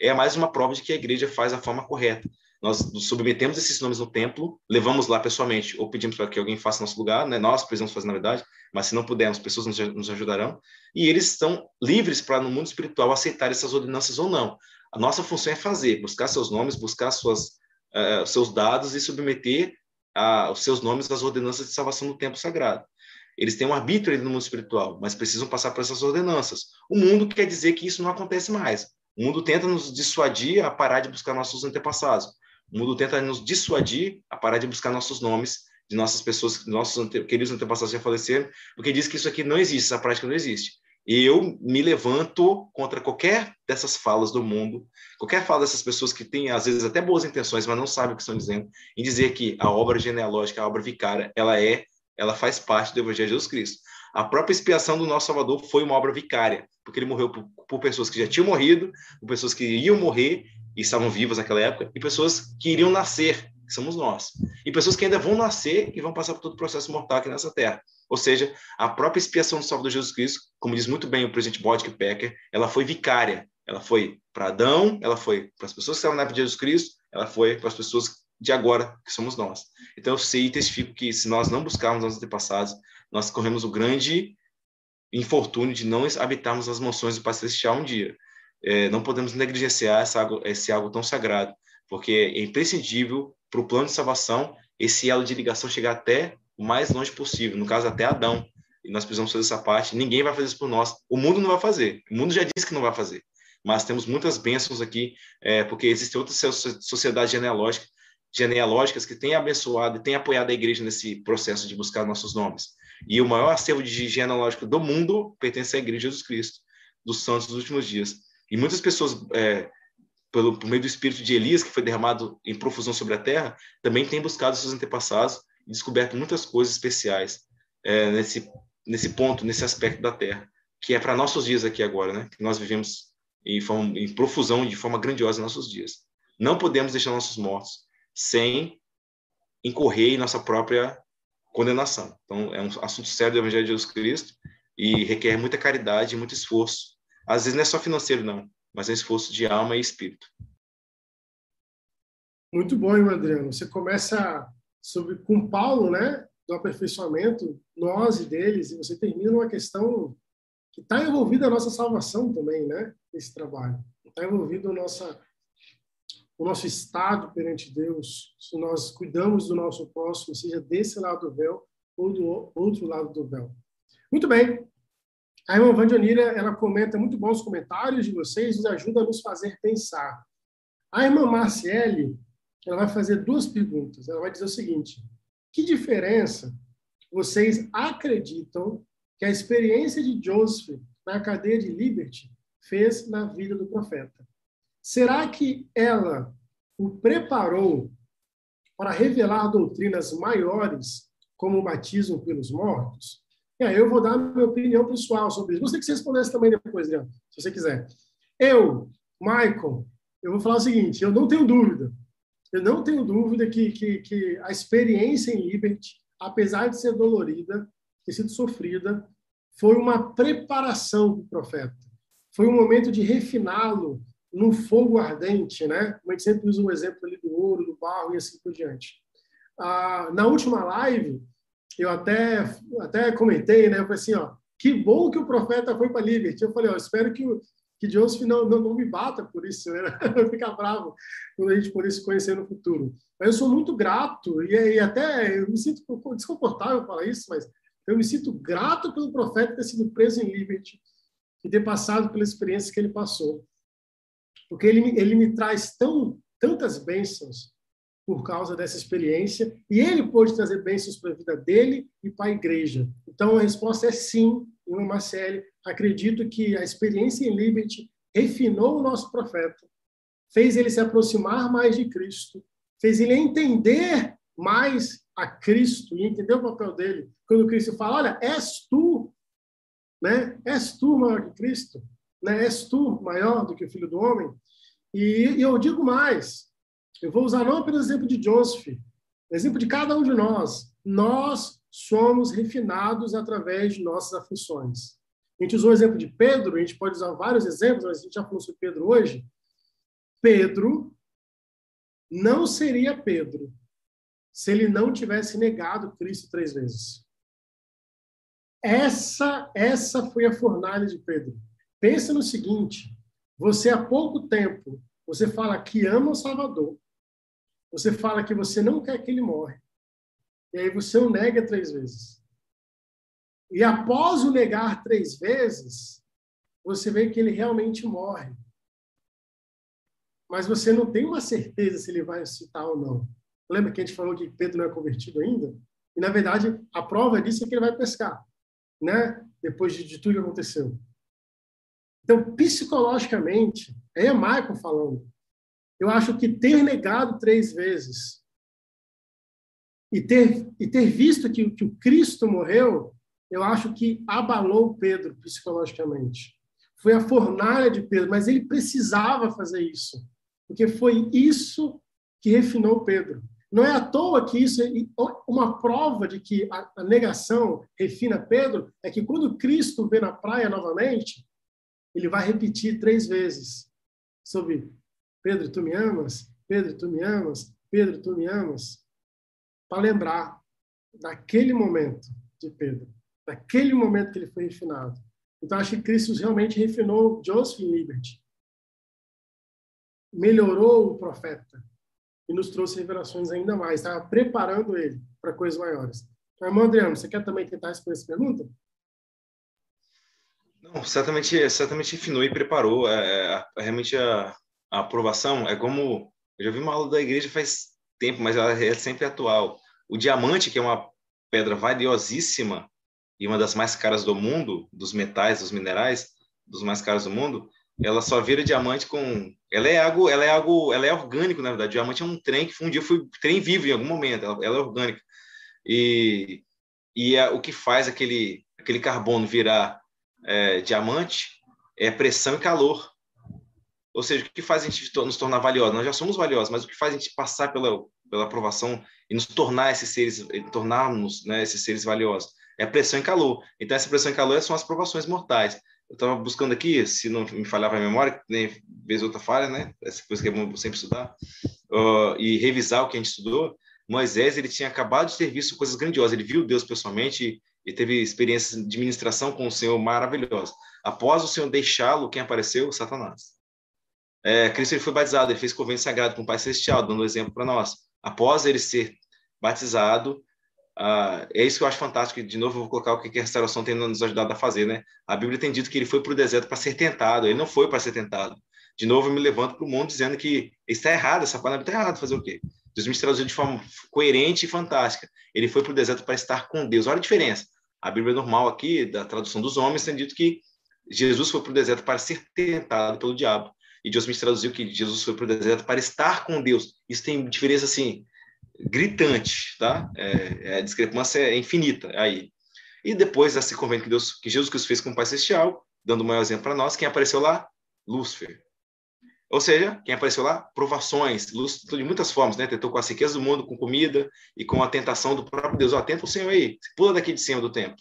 É mais uma prova de que a igreja faz a forma correta nós submetemos esses nomes no templo, levamos lá pessoalmente, ou pedimos para que alguém faça nosso lugar, né? nós precisamos fazer na verdade, mas se não pudermos, pessoas nos ajudarão, e eles estão livres para, no mundo espiritual, aceitar essas ordenanças ou não. A nossa função é fazer, buscar seus nomes, buscar suas, uh, seus dados e submeter uh, os seus nomes às ordenanças de salvação no templo sagrado. Eles têm um arbítrio no mundo espiritual, mas precisam passar por essas ordenanças. O mundo quer dizer que isso não acontece mais. O mundo tenta nos dissuadir a parar de buscar nossos antepassados. O mundo tenta nos dissuadir a parar de buscar nossos nomes de nossas pessoas, nossos ante, queridos antepassados já faleceram, porque diz que isso aqui não existe, essa prática não existe. Eu me levanto contra qualquer dessas falas do mundo, qualquer fala dessas pessoas que têm, às vezes, até boas intenções, mas não sabem o que estão dizendo, em dizer que a obra genealógica, a obra vicária, ela é, ela faz parte do Evangelho de Jesus Cristo. A própria expiação do nosso Salvador foi uma obra vicária, porque ele morreu por, por pessoas que já tinham morrido, por pessoas que iam morrer e estavam vivas naquela época, e pessoas que iriam nascer, que somos nós, e pessoas que ainda vão nascer e vão passar por todo o processo mortal aqui nessa terra. Ou seja, a própria expiação do Salvador Jesus Cristo, como diz muito bem o presidente Bodke Pecker, ela foi vicária. Ela foi para Adão, ela foi para as pessoas que estavam na época de Jesus Cristo, ela foi para as pessoas de agora, que somos nós. Então eu sei e testifico que se nós não buscarmos nossos antepassados, nós corremos o grande infortúnio de não habitarmos as mansões do Pai Celestial um dia. É, não podemos negligenciar essa, esse algo tão sagrado, porque é imprescindível para o plano de salvação esse elo de ligação chegar até o mais longe possível, no caso até Adão. E nós precisamos fazer essa parte. Ninguém vai fazer isso por nós. O mundo não vai fazer. O mundo já disse que não vai fazer. Mas temos muitas bênçãos aqui, é, porque existem outras sociedades genealógicas, genealógicas que têm abençoado e têm apoiado a igreja nesse processo de buscar nossos nomes. E o maior acervo de genealógico do mundo pertence à Igreja de Jesus Cristo, dos santos dos últimos dias. E muitas pessoas, é, pelo, por meio do espírito de Elias, que foi derramado em profusão sobre a terra, também têm buscado seus antepassados descoberto muitas coisas especiais é, nesse, nesse ponto, nesse aspecto da terra, que é para nossos dias aqui agora, né? que nós vivemos em, forma, em profusão, de forma grandiosa em nossos dias. Não podemos deixar nossos mortos sem incorrer em nossa própria condenação. Então, é um assunto sério do Evangelho de Jesus Cristo e requer muita caridade muito esforço. Às vezes não é só financeiro, não, mas é esforço de alma e espírito. Muito bom, Adriano. Você começa sobre, com Paulo, né, do aperfeiçoamento, nós e deles, e você termina uma questão que está envolvida a nossa salvação também, né, esse trabalho. Está envolvido a nossa o nosso estado perante Deus, se nós cuidamos do nosso próximo, seja desse lado do véu ou do outro lado do véu. Muito bem. A irmã Vandionira, ela comenta muito bons comentários de vocês, nos ajuda a nos fazer pensar. A irmã Marciele, ela vai fazer duas perguntas. Ela vai dizer o seguinte: que diferença vocês acreditam que a experiência de Joseph na cadeia de Liberty fez na vida do profeta? Será que ela o preparou para revelar doutrinas maiores, como o batismo pelos mortos? E aí eu vou dar a minha opinião pessoal sobre isso. Gostaria que você respondesse também depois, se você quiser. Eu, Michael, eu vou falar o seguinte: eu não tenho dúvida. Eu não tenho dúvida que, que, que a experiência em Liberty, apesar de ser dolorida, ter sido sofrida, foi uma preparação para o profeta. Foi um momento de refiná-lo, no fogo ardente, né? Como a gente sempre usa o um exemplo ali do ouro, do barro e assim por diante. Ah, na última live, eu até até comentei, né? Eu falei assim, ó, que bom que o profeta foi para Liberty. Eu falei, ó, espero que que Joseph não, não, não me bata por isso, né? Eu ficar bravo quando a gente poder se conhecer no futuro. Mas eu sou muito grato e, e até eu me sinto desconfortável falar isso, mas eu me sinto grato pelo profeta ter sido preso em Liberty e ter passado pela experiência que ele passou porque ele, ele me traz tão, tantas bênçãos por causa dessa experiência, e ele pode trazer bênçãos para a vida dele e para a igreja. Então, a resposta é sim, irmã Marcele. Acredito que a experiência em Liberty refinou o nosso profeta, fez ele se aproximar mais de Cristo, fez ele entender mais a Cristo e entender o papel dele. Quando Cristo fala, olha, és tu, né? És tu maior que Cristo né? És tu maior do que o filho do homem? E, e eu digo mais, eu vou usar não apenas o exemplo de Joseph, exemplo de cada um de nós. Nós somos refinados através de nossas aflições. A gente usou o exemplo de Pedro, a gente pode usar vários exemplos, mas a gente já falou sobre Pedro hoje. Pedro não seria Pedro se ele não tivesse negado Cristo três vezes. Essa, essa foi a fornalha de Pedro. Pensa no seguinte: você há pouco tempo, você fala que ama o Salvador, você fala que você não quer que ele morra, e aí você o nega três vezes. E após o negar três vezes, você vê que ele realmente morre. Mas você não tem uma certeza se ele vai ressuscitar ou não. Lembra que a gente falou que Pedro não é convertido ainda? E, na verdade, a prova disso é que ele vai pescar, né? Depois de, de tudo que aconteceu. Então, psicologicamente, é Michael falando. Eu acho que ter negado três vezes e ter, e ter visto que, que o Cristo morreu, eu acho que abalou Pedro psicologicamente. Foi a fornalha de Pedro, mas ele precisava fazer isso, porque foi isso que refinou Pedro. Não é à toa que isso é uma prova de que a, negação refina Pedro, é que quando Cristo vê na praia novamente, ele vai repetir três vezes sobre Pedro, tu me amas? Pedro, tu me amas? Pedro, tu me amas? Para lembrar daquele momento de Pedro, daquele momento que ele foi refinado. Então, acho que Cristo realmente refinou Joseph Liberty, melhorou o profeta e nos trouxe revelações ainda mais, estava preparando ele para coisas maiores. Então, irmão Adriano, você quer também tentar responder essa pergunta? Não, certamente, certamente refinou e preparou. É, é, realmente a, a aprovação é como eu já vi uma aula da igreja faz tempo, mas ela é sempre atual. O diamante, que é uma pedra valiosíssima e uma das mais caras do mundo, dos metais, dos minerais, dos mais caros do mundo, ela só vira diamante com ela é algo ela é algo ela é orgânico na verdade. Diamante é um trem que um dia foi trem vivo em algum momento ela, ela é orgânica. E e é, o que faz aquele aquele carbono virar é, diamante é pressão e calor. Ou seja o que faz a gente nos tornar valiosos? Nós já somos valiosos mas o que faz a gente passar pela pela aprovação e nos tornar esses seres tornarmos né, esses seres valiosos é a pressão e calor então essa pressão e calor são as provações mortais eu estava buscando aqui, se não me falhava a memória, nem vez outra falha, né? Essa coisa que é bom sempre estudar, uh, e revisar o que a gente estudou. Moisés, ele tinha acabado de ter visto coisas grandiosas, ele viu Deus pessoalmente e, teve experiências de ministração com o Senhor maravilhosas. Após o Senhor deixá-lo, quem apareceu? Satanás. É, Cristo ele foi batizado, ele fez convênio sagrado com o Pai Celestial, dando exemplo para nós. Após ele ser batizado, Uh, é isso que eu acho fantástico. De novo, eu vou colocar o que a restauração tem nos ajudado a fazer, né? A Bíblia tem dito que ele foi para o deserto para ser tentado. Ele não foi para ser tentado. De novo, eu me levanto para o mundo dizendo que está errado, essa palavra está errada. Fazer o quê? Deus me traduziu de forma coerente e fantástica. Ele foi para o deserto para estar com Deus. Olha a diferença. A Bíblia normal aqui, da tradução dos homens, tem dito que Jesus foi para o deserto para ser tentado pelo diabo. E Deus me traduziu que Jesus foi para o deserto para estar com Deus. Isso tem diferença, assim, gritante, tá? É, é, a discrepância é infinita aí. E depois desse convênio que, Deus, que Jesus Cristo fez com o Pai Celestial, dando o maior exemplo para nós, quem apareceu lá? Lúcifer. Ou seja, quem apareceu lá? Provações. Lúcifer de muitas formas, né? Tentou com a riqueza do mundo, com comida e com a tentação do próprio Deus. Ó, tenta o Senhor aí, pula daqui de cima do templo.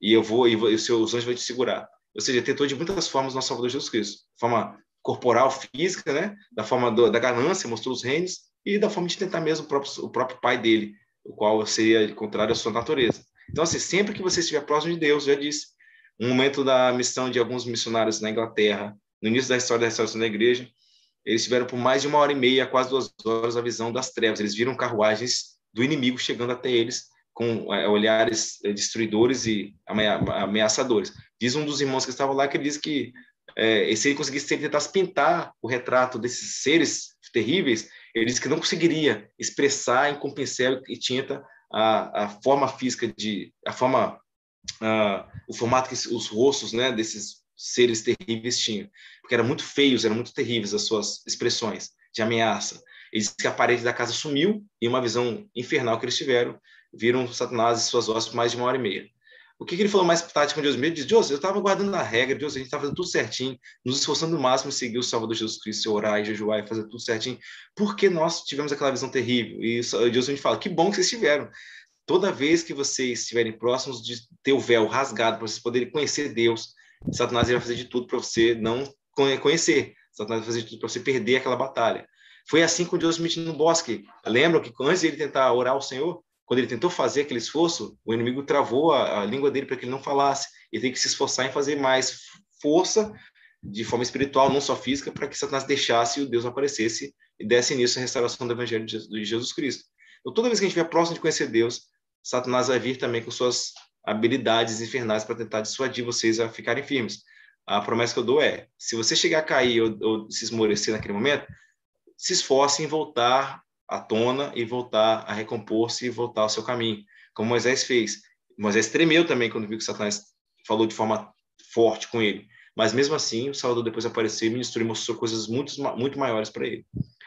E eu vou, e, vou, e os seus anjos vão te segurar. Ou seja, tentou de muitas formas nosso Salvador Jesus Cristo. Forma corporal, física, né? Da forma do, da ganância, mostrou os reinos, e da forma de tentar mesmo o próprio, o próprio pai dele, o qual seria contrário à sua natureza. Então, assim, sempre que você estiver próximo de Deus, já disse, um momento da missão de alguns missionários na Inglaterra, no início da história da restauração da igreja, eles tiveram por mais de uma hora e meia, quase duas horas, a visão das trevas. Eles viram carruagens do inimigo chegando até eles com é, olhares é, destruidores e ameaçadores. Diz um dos irmãos que estava lá que ele diz que é, se ele conseguisse se ele tentasse pintar o retrato desses seres terríveis, ele disse que não conseguiria expressar em pincel e tinta a, a forma física de a forma o formato que os rostos né desses seres terríveis tinham. Porque eram muito feios eram muito terríveis as suas expressões de ameaça. Ele disse que a parede da casa sumiu e uma visão infernal que eles tiveram viram Satanás e suas hostes por mais de uma hora e meia o que, que ele falou mais tático com Deus? Ele disse, Deus, eu estava guardando a regra, Deus, a gente estava fazendo tudo certinho, nos esforçando no máximo em seguir o Salvador Jesus Cristo, orar e jejuar e fazer tudo certinho. Por que nós tivemos aquela visão terrível? E Deus gente fala, que bom que vocês tiveram. Toda vez que vocês estiverem próximos de ter o véu rasgado, para vocês poderem conhecer Deus, Satanás vai fazer de tudo para você não conhecer. Satanás vai fazer de tudo para você perder aquela batalha. Foi assim com Deus no bosque. Lembram que antes de ele tentar orar ao Senhor, quando ele tentou fazer aquele esforço, o inimigo travou a, a língua dele para que ele não falasse. Ele tem que se esforçar em fazer mais força de forma espiritual, não só física, para que Satanás deixasse o Deus aparecesse e desse início à restauração do Evangelho de Jesus Cristo. Então, toda vez que a gente estiver próximo de conhecer Deus, Satanás vai vir também com suas habilidades infernais para tentar dissuadir vocês a ficarem firmes. A promessa que eu dou é: se você chegar a cair ou, ou se esmorecer naquele momento, se esforce em voltar à tona e voltar a recompor-se e voltar ao seu caminho, como Moisés fez. Moisés tremeu também quando viu que Satanás falou de forma forte com ele. Mas mesmo assim, o Salvador depois apareceu, ministrou e mostrou coisas muito, muito maiores para ele.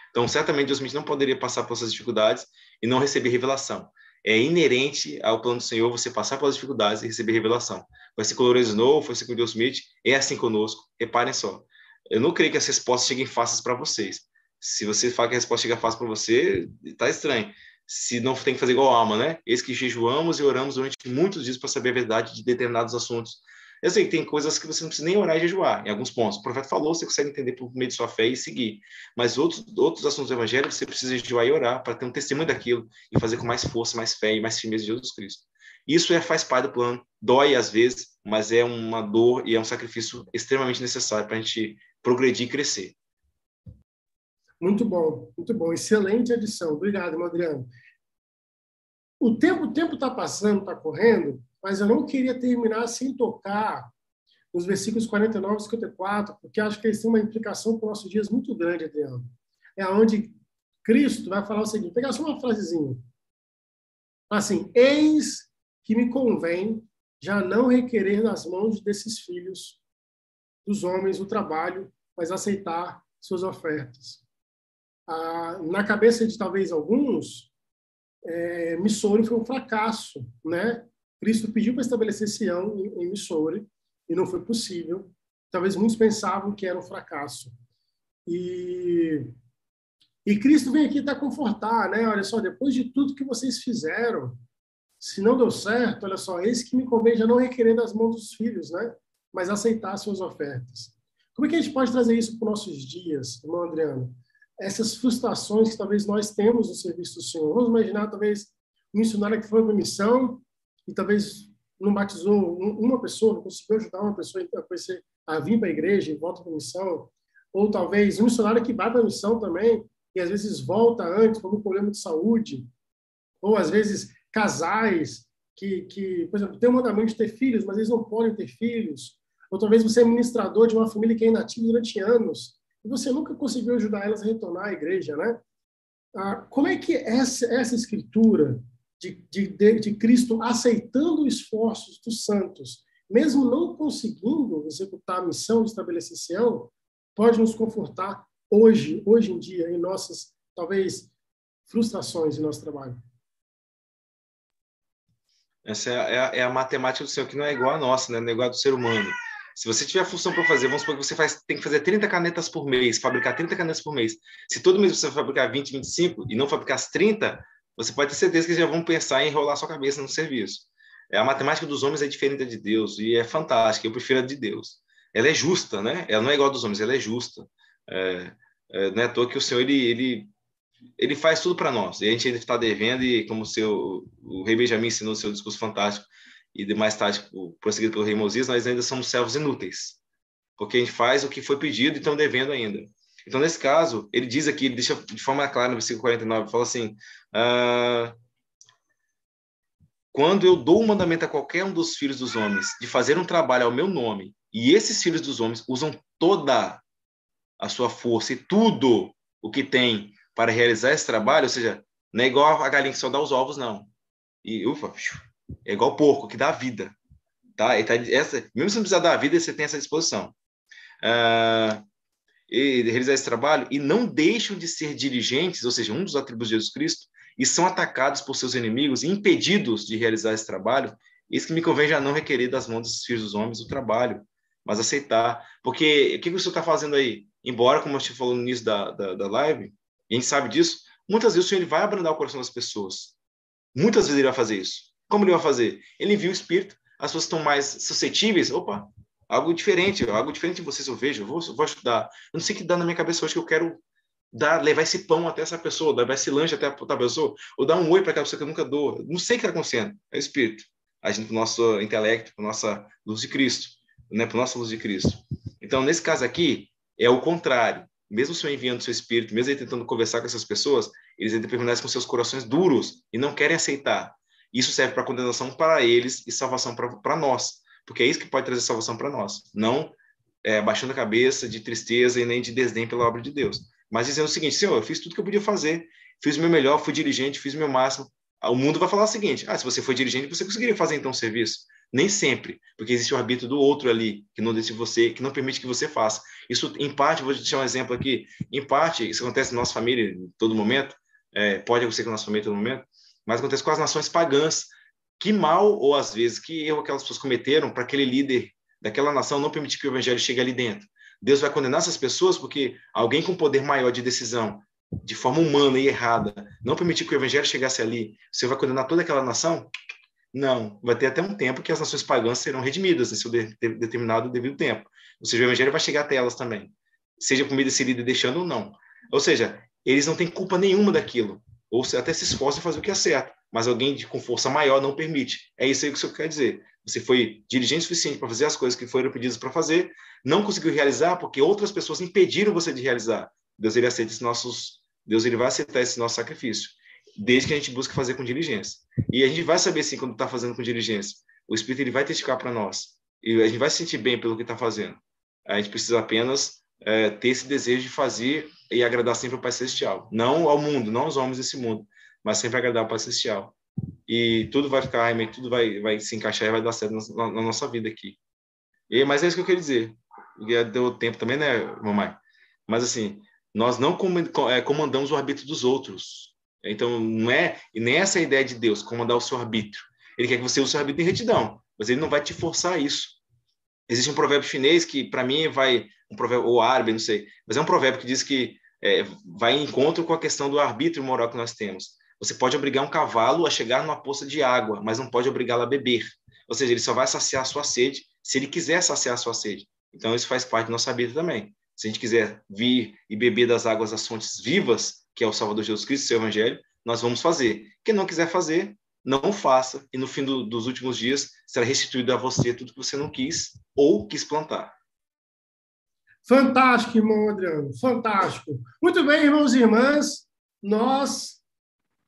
Então, certamente, Deus não poderia passar por essas dificuldades e não receber revelação. É inerente ao plano do Senhor você passar pelas dificuldades e receber revelação. Vai ser com Lourenço Snow, foi ser com Deus Smith, é assim conosco. Reparem só. Eu não creio que as respostas cheguem fáceis para vocês. Se você fala que a resposta chega fácil para você, tá estranho. Se não tem que fazer igual a alma, né? Eis que jejuamos e oramos durante muitos dias para saber a verdade de determinados assuntos. Eu sei que tem coisas que você não precisa nem orar e jejuar, em alguns pontos. O profeta falou, você consegue entender por meio de sua fé e seguir. Mas outros, outros assuntos do evangelho, você precisa jejuar e orar para ter um testemunho daquilo e fazer com mais força, mais fé e mais firmeza de Jesus Cristo. Isso é, faz parte do plano, dói às vezes, mas é uma dor e é um sacrifício extremamente necessário para a gente progredir e crescer. Muito bom, muito bom. Excelente edição. Obrigado, Adriano. O tempo está tá passando, está correndo, mas eu não queria terminar sem tocar nos versículos 49 e 54, porque acho que eles têm uma implicação para os nossos dias muito grande, Adriano. É onde Cristo vai falar o seguinte, pegar só uma frasezinha. Assim, eis que me convém já não requerer nas mãos desses filhos dos homens o trabalho, mas aceitar suas ofertas. Ah, na cabeça de talvez alguns, é, Missouri foi um fracasso, né? Cristo pediu para estabelecer Sião em, em Missouri e não foi possível. Talvez muitos pensavam que era um fracasso. E, e Cristo vem aqui para confortar, né? Olha só, depois de tudo que vocês fizeram, se não deu certo, olha só, esse que me convém já não requerer das mãos dos filhos, né? Mas aceitar suas ofertas. Como é que a gente pode trazer isso para os nossos dias, irmão Adriano? Essas frustrações que talvez nós temos no serviço do Senhor. Vamos imaginar, talvez, um missionário que foi para missão e talvez não batizou uma pessoa, não conseguiu ajudar uma pessoa a vir para a igreja e volta para a missão. Ou talvez um missionário que vai para a missão também e às vezes volta antes por um problema de saúde. Ou às vezes casais que, que por exemplo, tem o mandamento de ter filhos, mas eles não podem ter filhos. Ou talvez você é administrador de uma família que é inativa durante anos e você nunca conseguiu ajudar elas a retornar à igreja, né? Ah, como é que essa, essa escritura de, de, de Cristo aceitando esforços dos santos, mesmo não conseguindo executar a missão de estabelecer Sião, pode nos confortar hoje, hoje em dia, em nossas, talvez, frustrações em nosso trabalho. Essa é a, é a, matemática do Senhor, que não é igual a nossa, né? não é igual do ser humano. Se você tiver função para fazer, vamos supor que você faz, tem que fazer 30 canetas por mês, fabricar 30 canetas por mês. Se todo mês você fabricar 20, 25 e não fabricar as 30, você pode ter certeza que já vão pensar em enrolar sua cabeça no serviço. É, a matemática dos homens é diferente da de Deus e é fantástica. Eu prefiro a de Deus. Ela é justa, né? Ela não é igual a dos homens, ela é justa. É, é, não é à toa que o Senhor ele, ele, ele faz tudo para nós. E a gente ainda está devendo, e como o, seu, o rei Benjamin ensinou no seu discurso fantástico, e mais tarde prosseguido pelo rei Mosias, nós ainda somos servos inúteis. Porque a gente faz o que foi pedido e estão devendo ainda. Então, nesse caso, ele diz aqui, ele deixa de forma clara no versículo 49, fala assim: ah, quando eu dou um mandamento a qualquer um dos filhos dos homens de fazer um trabalho ao meu nome, e esses filhos dos homens usam toda a sua força e tudo o que tem para realizar esse trabalho, ou seja, não é igual a galinha que só dá os ovos, não. E ufa, é igual porco que dá vida. Tá? tá essa, mesmo se não precisar dar vida, você tem essa disposição. Uh, e realizar esse trabalho e não deixam de ser dirigentes, ou seja, um dos atributos de Jesus Cristo, e são atacados por seus inimigos e impedidos de realizar esse trabalho, isso que me convém já não requerer das mãos dos filhos dos homens o trabalho, mas aceitar. Porque o que, que o senhor está fazendo aí? Embora, como a gente falou no início da, da, da live, e a gente sabe disso, muitas vezes o Senhor ele vai abrandar o coração das pessoas. Muitas vezes ele vai fazer isso. Como ele vai fazer? Ele envia o Espírito, as pessoas estão mais suscetíveis. Opa, algo diferente, algo diferente de vocês eu vejo, eu vou, eu vou. Eu não sei o que dá na minha cabeça hoje que eu quero dar, levar esse pão até essa pessoa, levar esse lanche até a pessoa, ou dar um oi para aquela pessoa que eu nunca dou. Não sei o que está acontecendo. É o Espírito. A para o nosso intelecto, para nossa luz de Cristo, né? para nossa luz de Cristo. Então, nesse caso aqui, é o contrário. Mesmo o Senhor enviando o seu Espírito, mesmo ele tentando conversar com essas pessoas, eles ainda permanecem com seus corações duros e não querem aceitar. Isso serve para condenação para eles e salvação para nós porque é isso que pode trazer salvação para nós. Não é, baixando a cabeça de tristeza e nem de desdém pela obra de Deus, mas dizendo o seguinte: Senhor, eu fiz tudo que eu podia fazer, fiz o meu melhor, fui dirigente, fiz o meu máximo. O mundo vai falar o seguinte: ah, se você foi dirigente, você conseguiria fazer então o serviço. Nem sempre, porque existe o arbítrio do outro ali, que não deixa você, que não permite que você faça. Isso, em parte, vou deixar um exemplo aqui, em parte, isso acontece na nossa família em todo momento, é, pode acontecer com a nossa família em todo momento, mas acontece com as nações pagãs, que mal ou às vezes que erro aquelas pessoas cometeram para aquele líder daquela nação não permitir que o evangelho chegue ali dentro. Deus vai condenar essas pessoas porque alguém com poder maior de decisão, de forma humana e errada, não permitiu que o evangelho chegasse ali. Você vai condenar toda aquela nação? Não, vai ter até um tempo que as nações pagãs serão redimidas nesse de, de, determinado devido tempo. Ou seja, o evangelho vai chegar até elas também, seja por meio desse líder deixando ou não. Ou seja, eles não têm culpa nenhuma daquilo, ou até se esforçam em fazer o que é certo, mas alguém de, com força maior não permite. É isso aí que o senhor quer dizer. Você foi diligente o suficiente para fazer as coisas que foram pedidas para fazer, não conseguiu realizar porque outras pessoas impediram você de realizar. Deus ele aceita esses nossos, Deus ele vai aceitar esse nosso sacrifício desde que a gente busque fazer com diligência. E a gente vai saber, sim, quando está fazendo com diligência. O Espírito ele vai testificar para nós. E a gente vai se sentir bem pelo que está fazendo. A gente precisa apenas é, ter esse desejo de fazer e agradar sempre o Pai Celestial. Não ao mundo, não aos homens desse mundo, mas sempre agradar o Pai Celestial. E tudo vai ficar, tudo vai, vai se encaixar e vai dar certo na, na nossa vida aqui. E, mas é isso que eu queria dizer. Já deu tempo também, né, mamãe? Mas assim, nós não é, comandamos o arbítrio dos outros. Então, não é e nem essa é a ideia de Deus, comandar o seu arbítrio. Ele quer que você use o seu arbítrio em retidão, mas ele não vai te forçar a isso. Existe um provérbio chinês que, para mim, vai um provérbio ou árabe, não sei, mas é um provérbio que diz que é, vai em encontro com a questão do arbítrio moral que nós temos. Você pode obrigar um cavalo a chegar numa poça de água, mas não pode obrigá-lo a beber. Ou seja, ele só vai saciar a sua sede se ele quiser saciar a sua sede. Então, isso faz parte do nosso arbítrio também. Se a gente quiser vir e beber das águas das fontes vivas, que é o Salvador Jesus Cristo, seu Evangelho, nós vamos fazer. Quem não quiser fazer, não faça, e no fim do, dos últimos dias será restituído a você tudo que você não quis ou quis plantar. Fantástico, irmão Adriano, fantástico. Muito bem, irmãos e irmãs, nós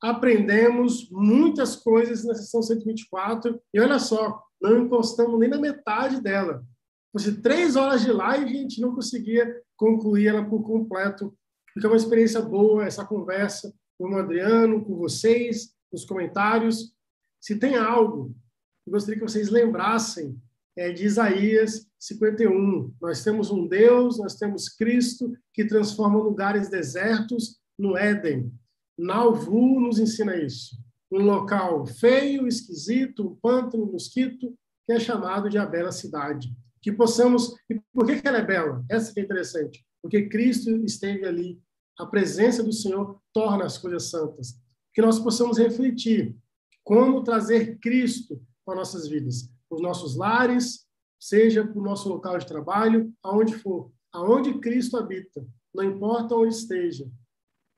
aprendemos muitas coisas na sessão 124, e olha só, não encostamos nem na metade dela. Fosse três horas de live, a gente não conseguia concluir ela por completo, porque é uma experiência boa essa conversa com o Adriano, com vocês, nos comentários. Se tem algo que gostaria que vocês lembrassem é de Isaías 51. Nós temos um Deus, nós temos Cristo que transforma lugares desertos no Éden. Nauvoo nos ensina isso. Um local feio, esquisito, um pântano, um mosquito, que é chamado de a bela cidade. Que possamos. E por que, ela é bela? Essa que é interessante. Porque Cristo esteve ali a presença do Senhor torna as coisas santas. Que nós possamos refletir como trazer Cristo para nossas vidas, os nossos lares, seja para o nosso local de trabalho, aonde for, aonde Cristo habita, não importa onde esteja,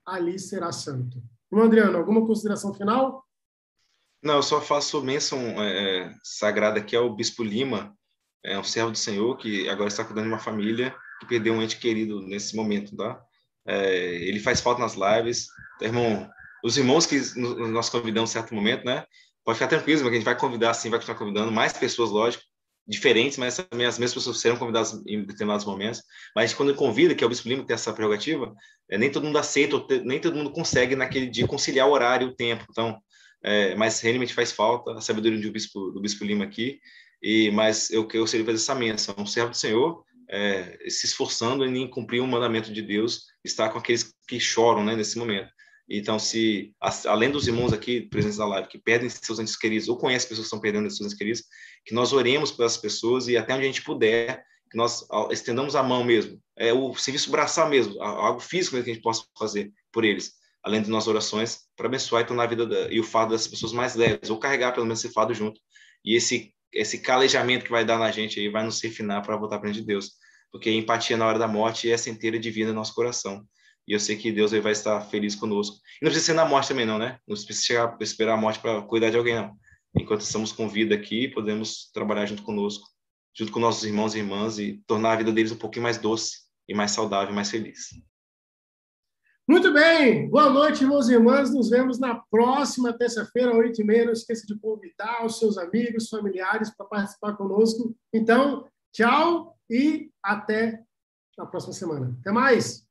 ali será santo. Irmão Adriano, alguma consideração final? Não, eu só faço menção é, é, sagrada aqui ao Bispo Lima, é um servo do Senhor que agora está cuidando de uma família que perdeu um ente querido nesse momento, tá? É, ele faz falta nas lives. Irmão, os irmãos que nós convidamos em certo momento, né? Pode ficar tranquilo, porque a gente vai convidar, sim, vai continuar convidando mais pessoas, lógico, diferentes, mas também as mesmas pessoas serão convidadas em determinados momentos. Mas quando convida, que é o Bispo Lima que tem essa prerrogativa, é, nem todo mundo aceita, nem todo mundo consegue naquele dia conciliar o horário e o tempo. Então, é, mas realmente faz falta a sabedoria do Bispo, do Bispo Lima aqui. E, mas eu, eu seria fazer essa menção, um servo do Senhor, é, se esforçando em cumprir o mandamento de Deus, está com aqueles que choram né, nesse momento. Então, se além dos irmãos aqui presentes na live que perdem seus entes queridos ou conhecem pessoas que estão perdendo seus entes queridos, que nós oremos pelas pessoas e até onde a gente puder, que nós estendamos a mão mesmo, é o serviço braçal mesmo, algo físico que a gente possa fazer por eles, além de nossas orações, para abençoar e tornar a vida da, e o fardo dessas pessoas mais leves, ou carregar pelo menos esse fardo junto. E esse esse calejamento que vai dar na gente aí vai nos refinar para voltar para de Deus, porque empatia na hora da morte é centelha divina no nosso coração. E eu sei que Deus vai estar feliz conosco. E não precisa ser na morte também não, né? Não precisa chegar, esperar a morte para cuidar de alguém não. Enquanto estamos com vida aqui, podemos trabalhar junto conosco, junto com nossos irmãos e irmãs e tornar a vida deles um pouquinho mais doce e mais saudável, mais feliz. Muito bem, boa noite, irmãos e irmãs. Nos vemos na próxima terça-feira, oito e meia. Não esqueça de convidar os seus amigos, familiares para participar conosco. Então, tchau e até a próxima semana. Até mais!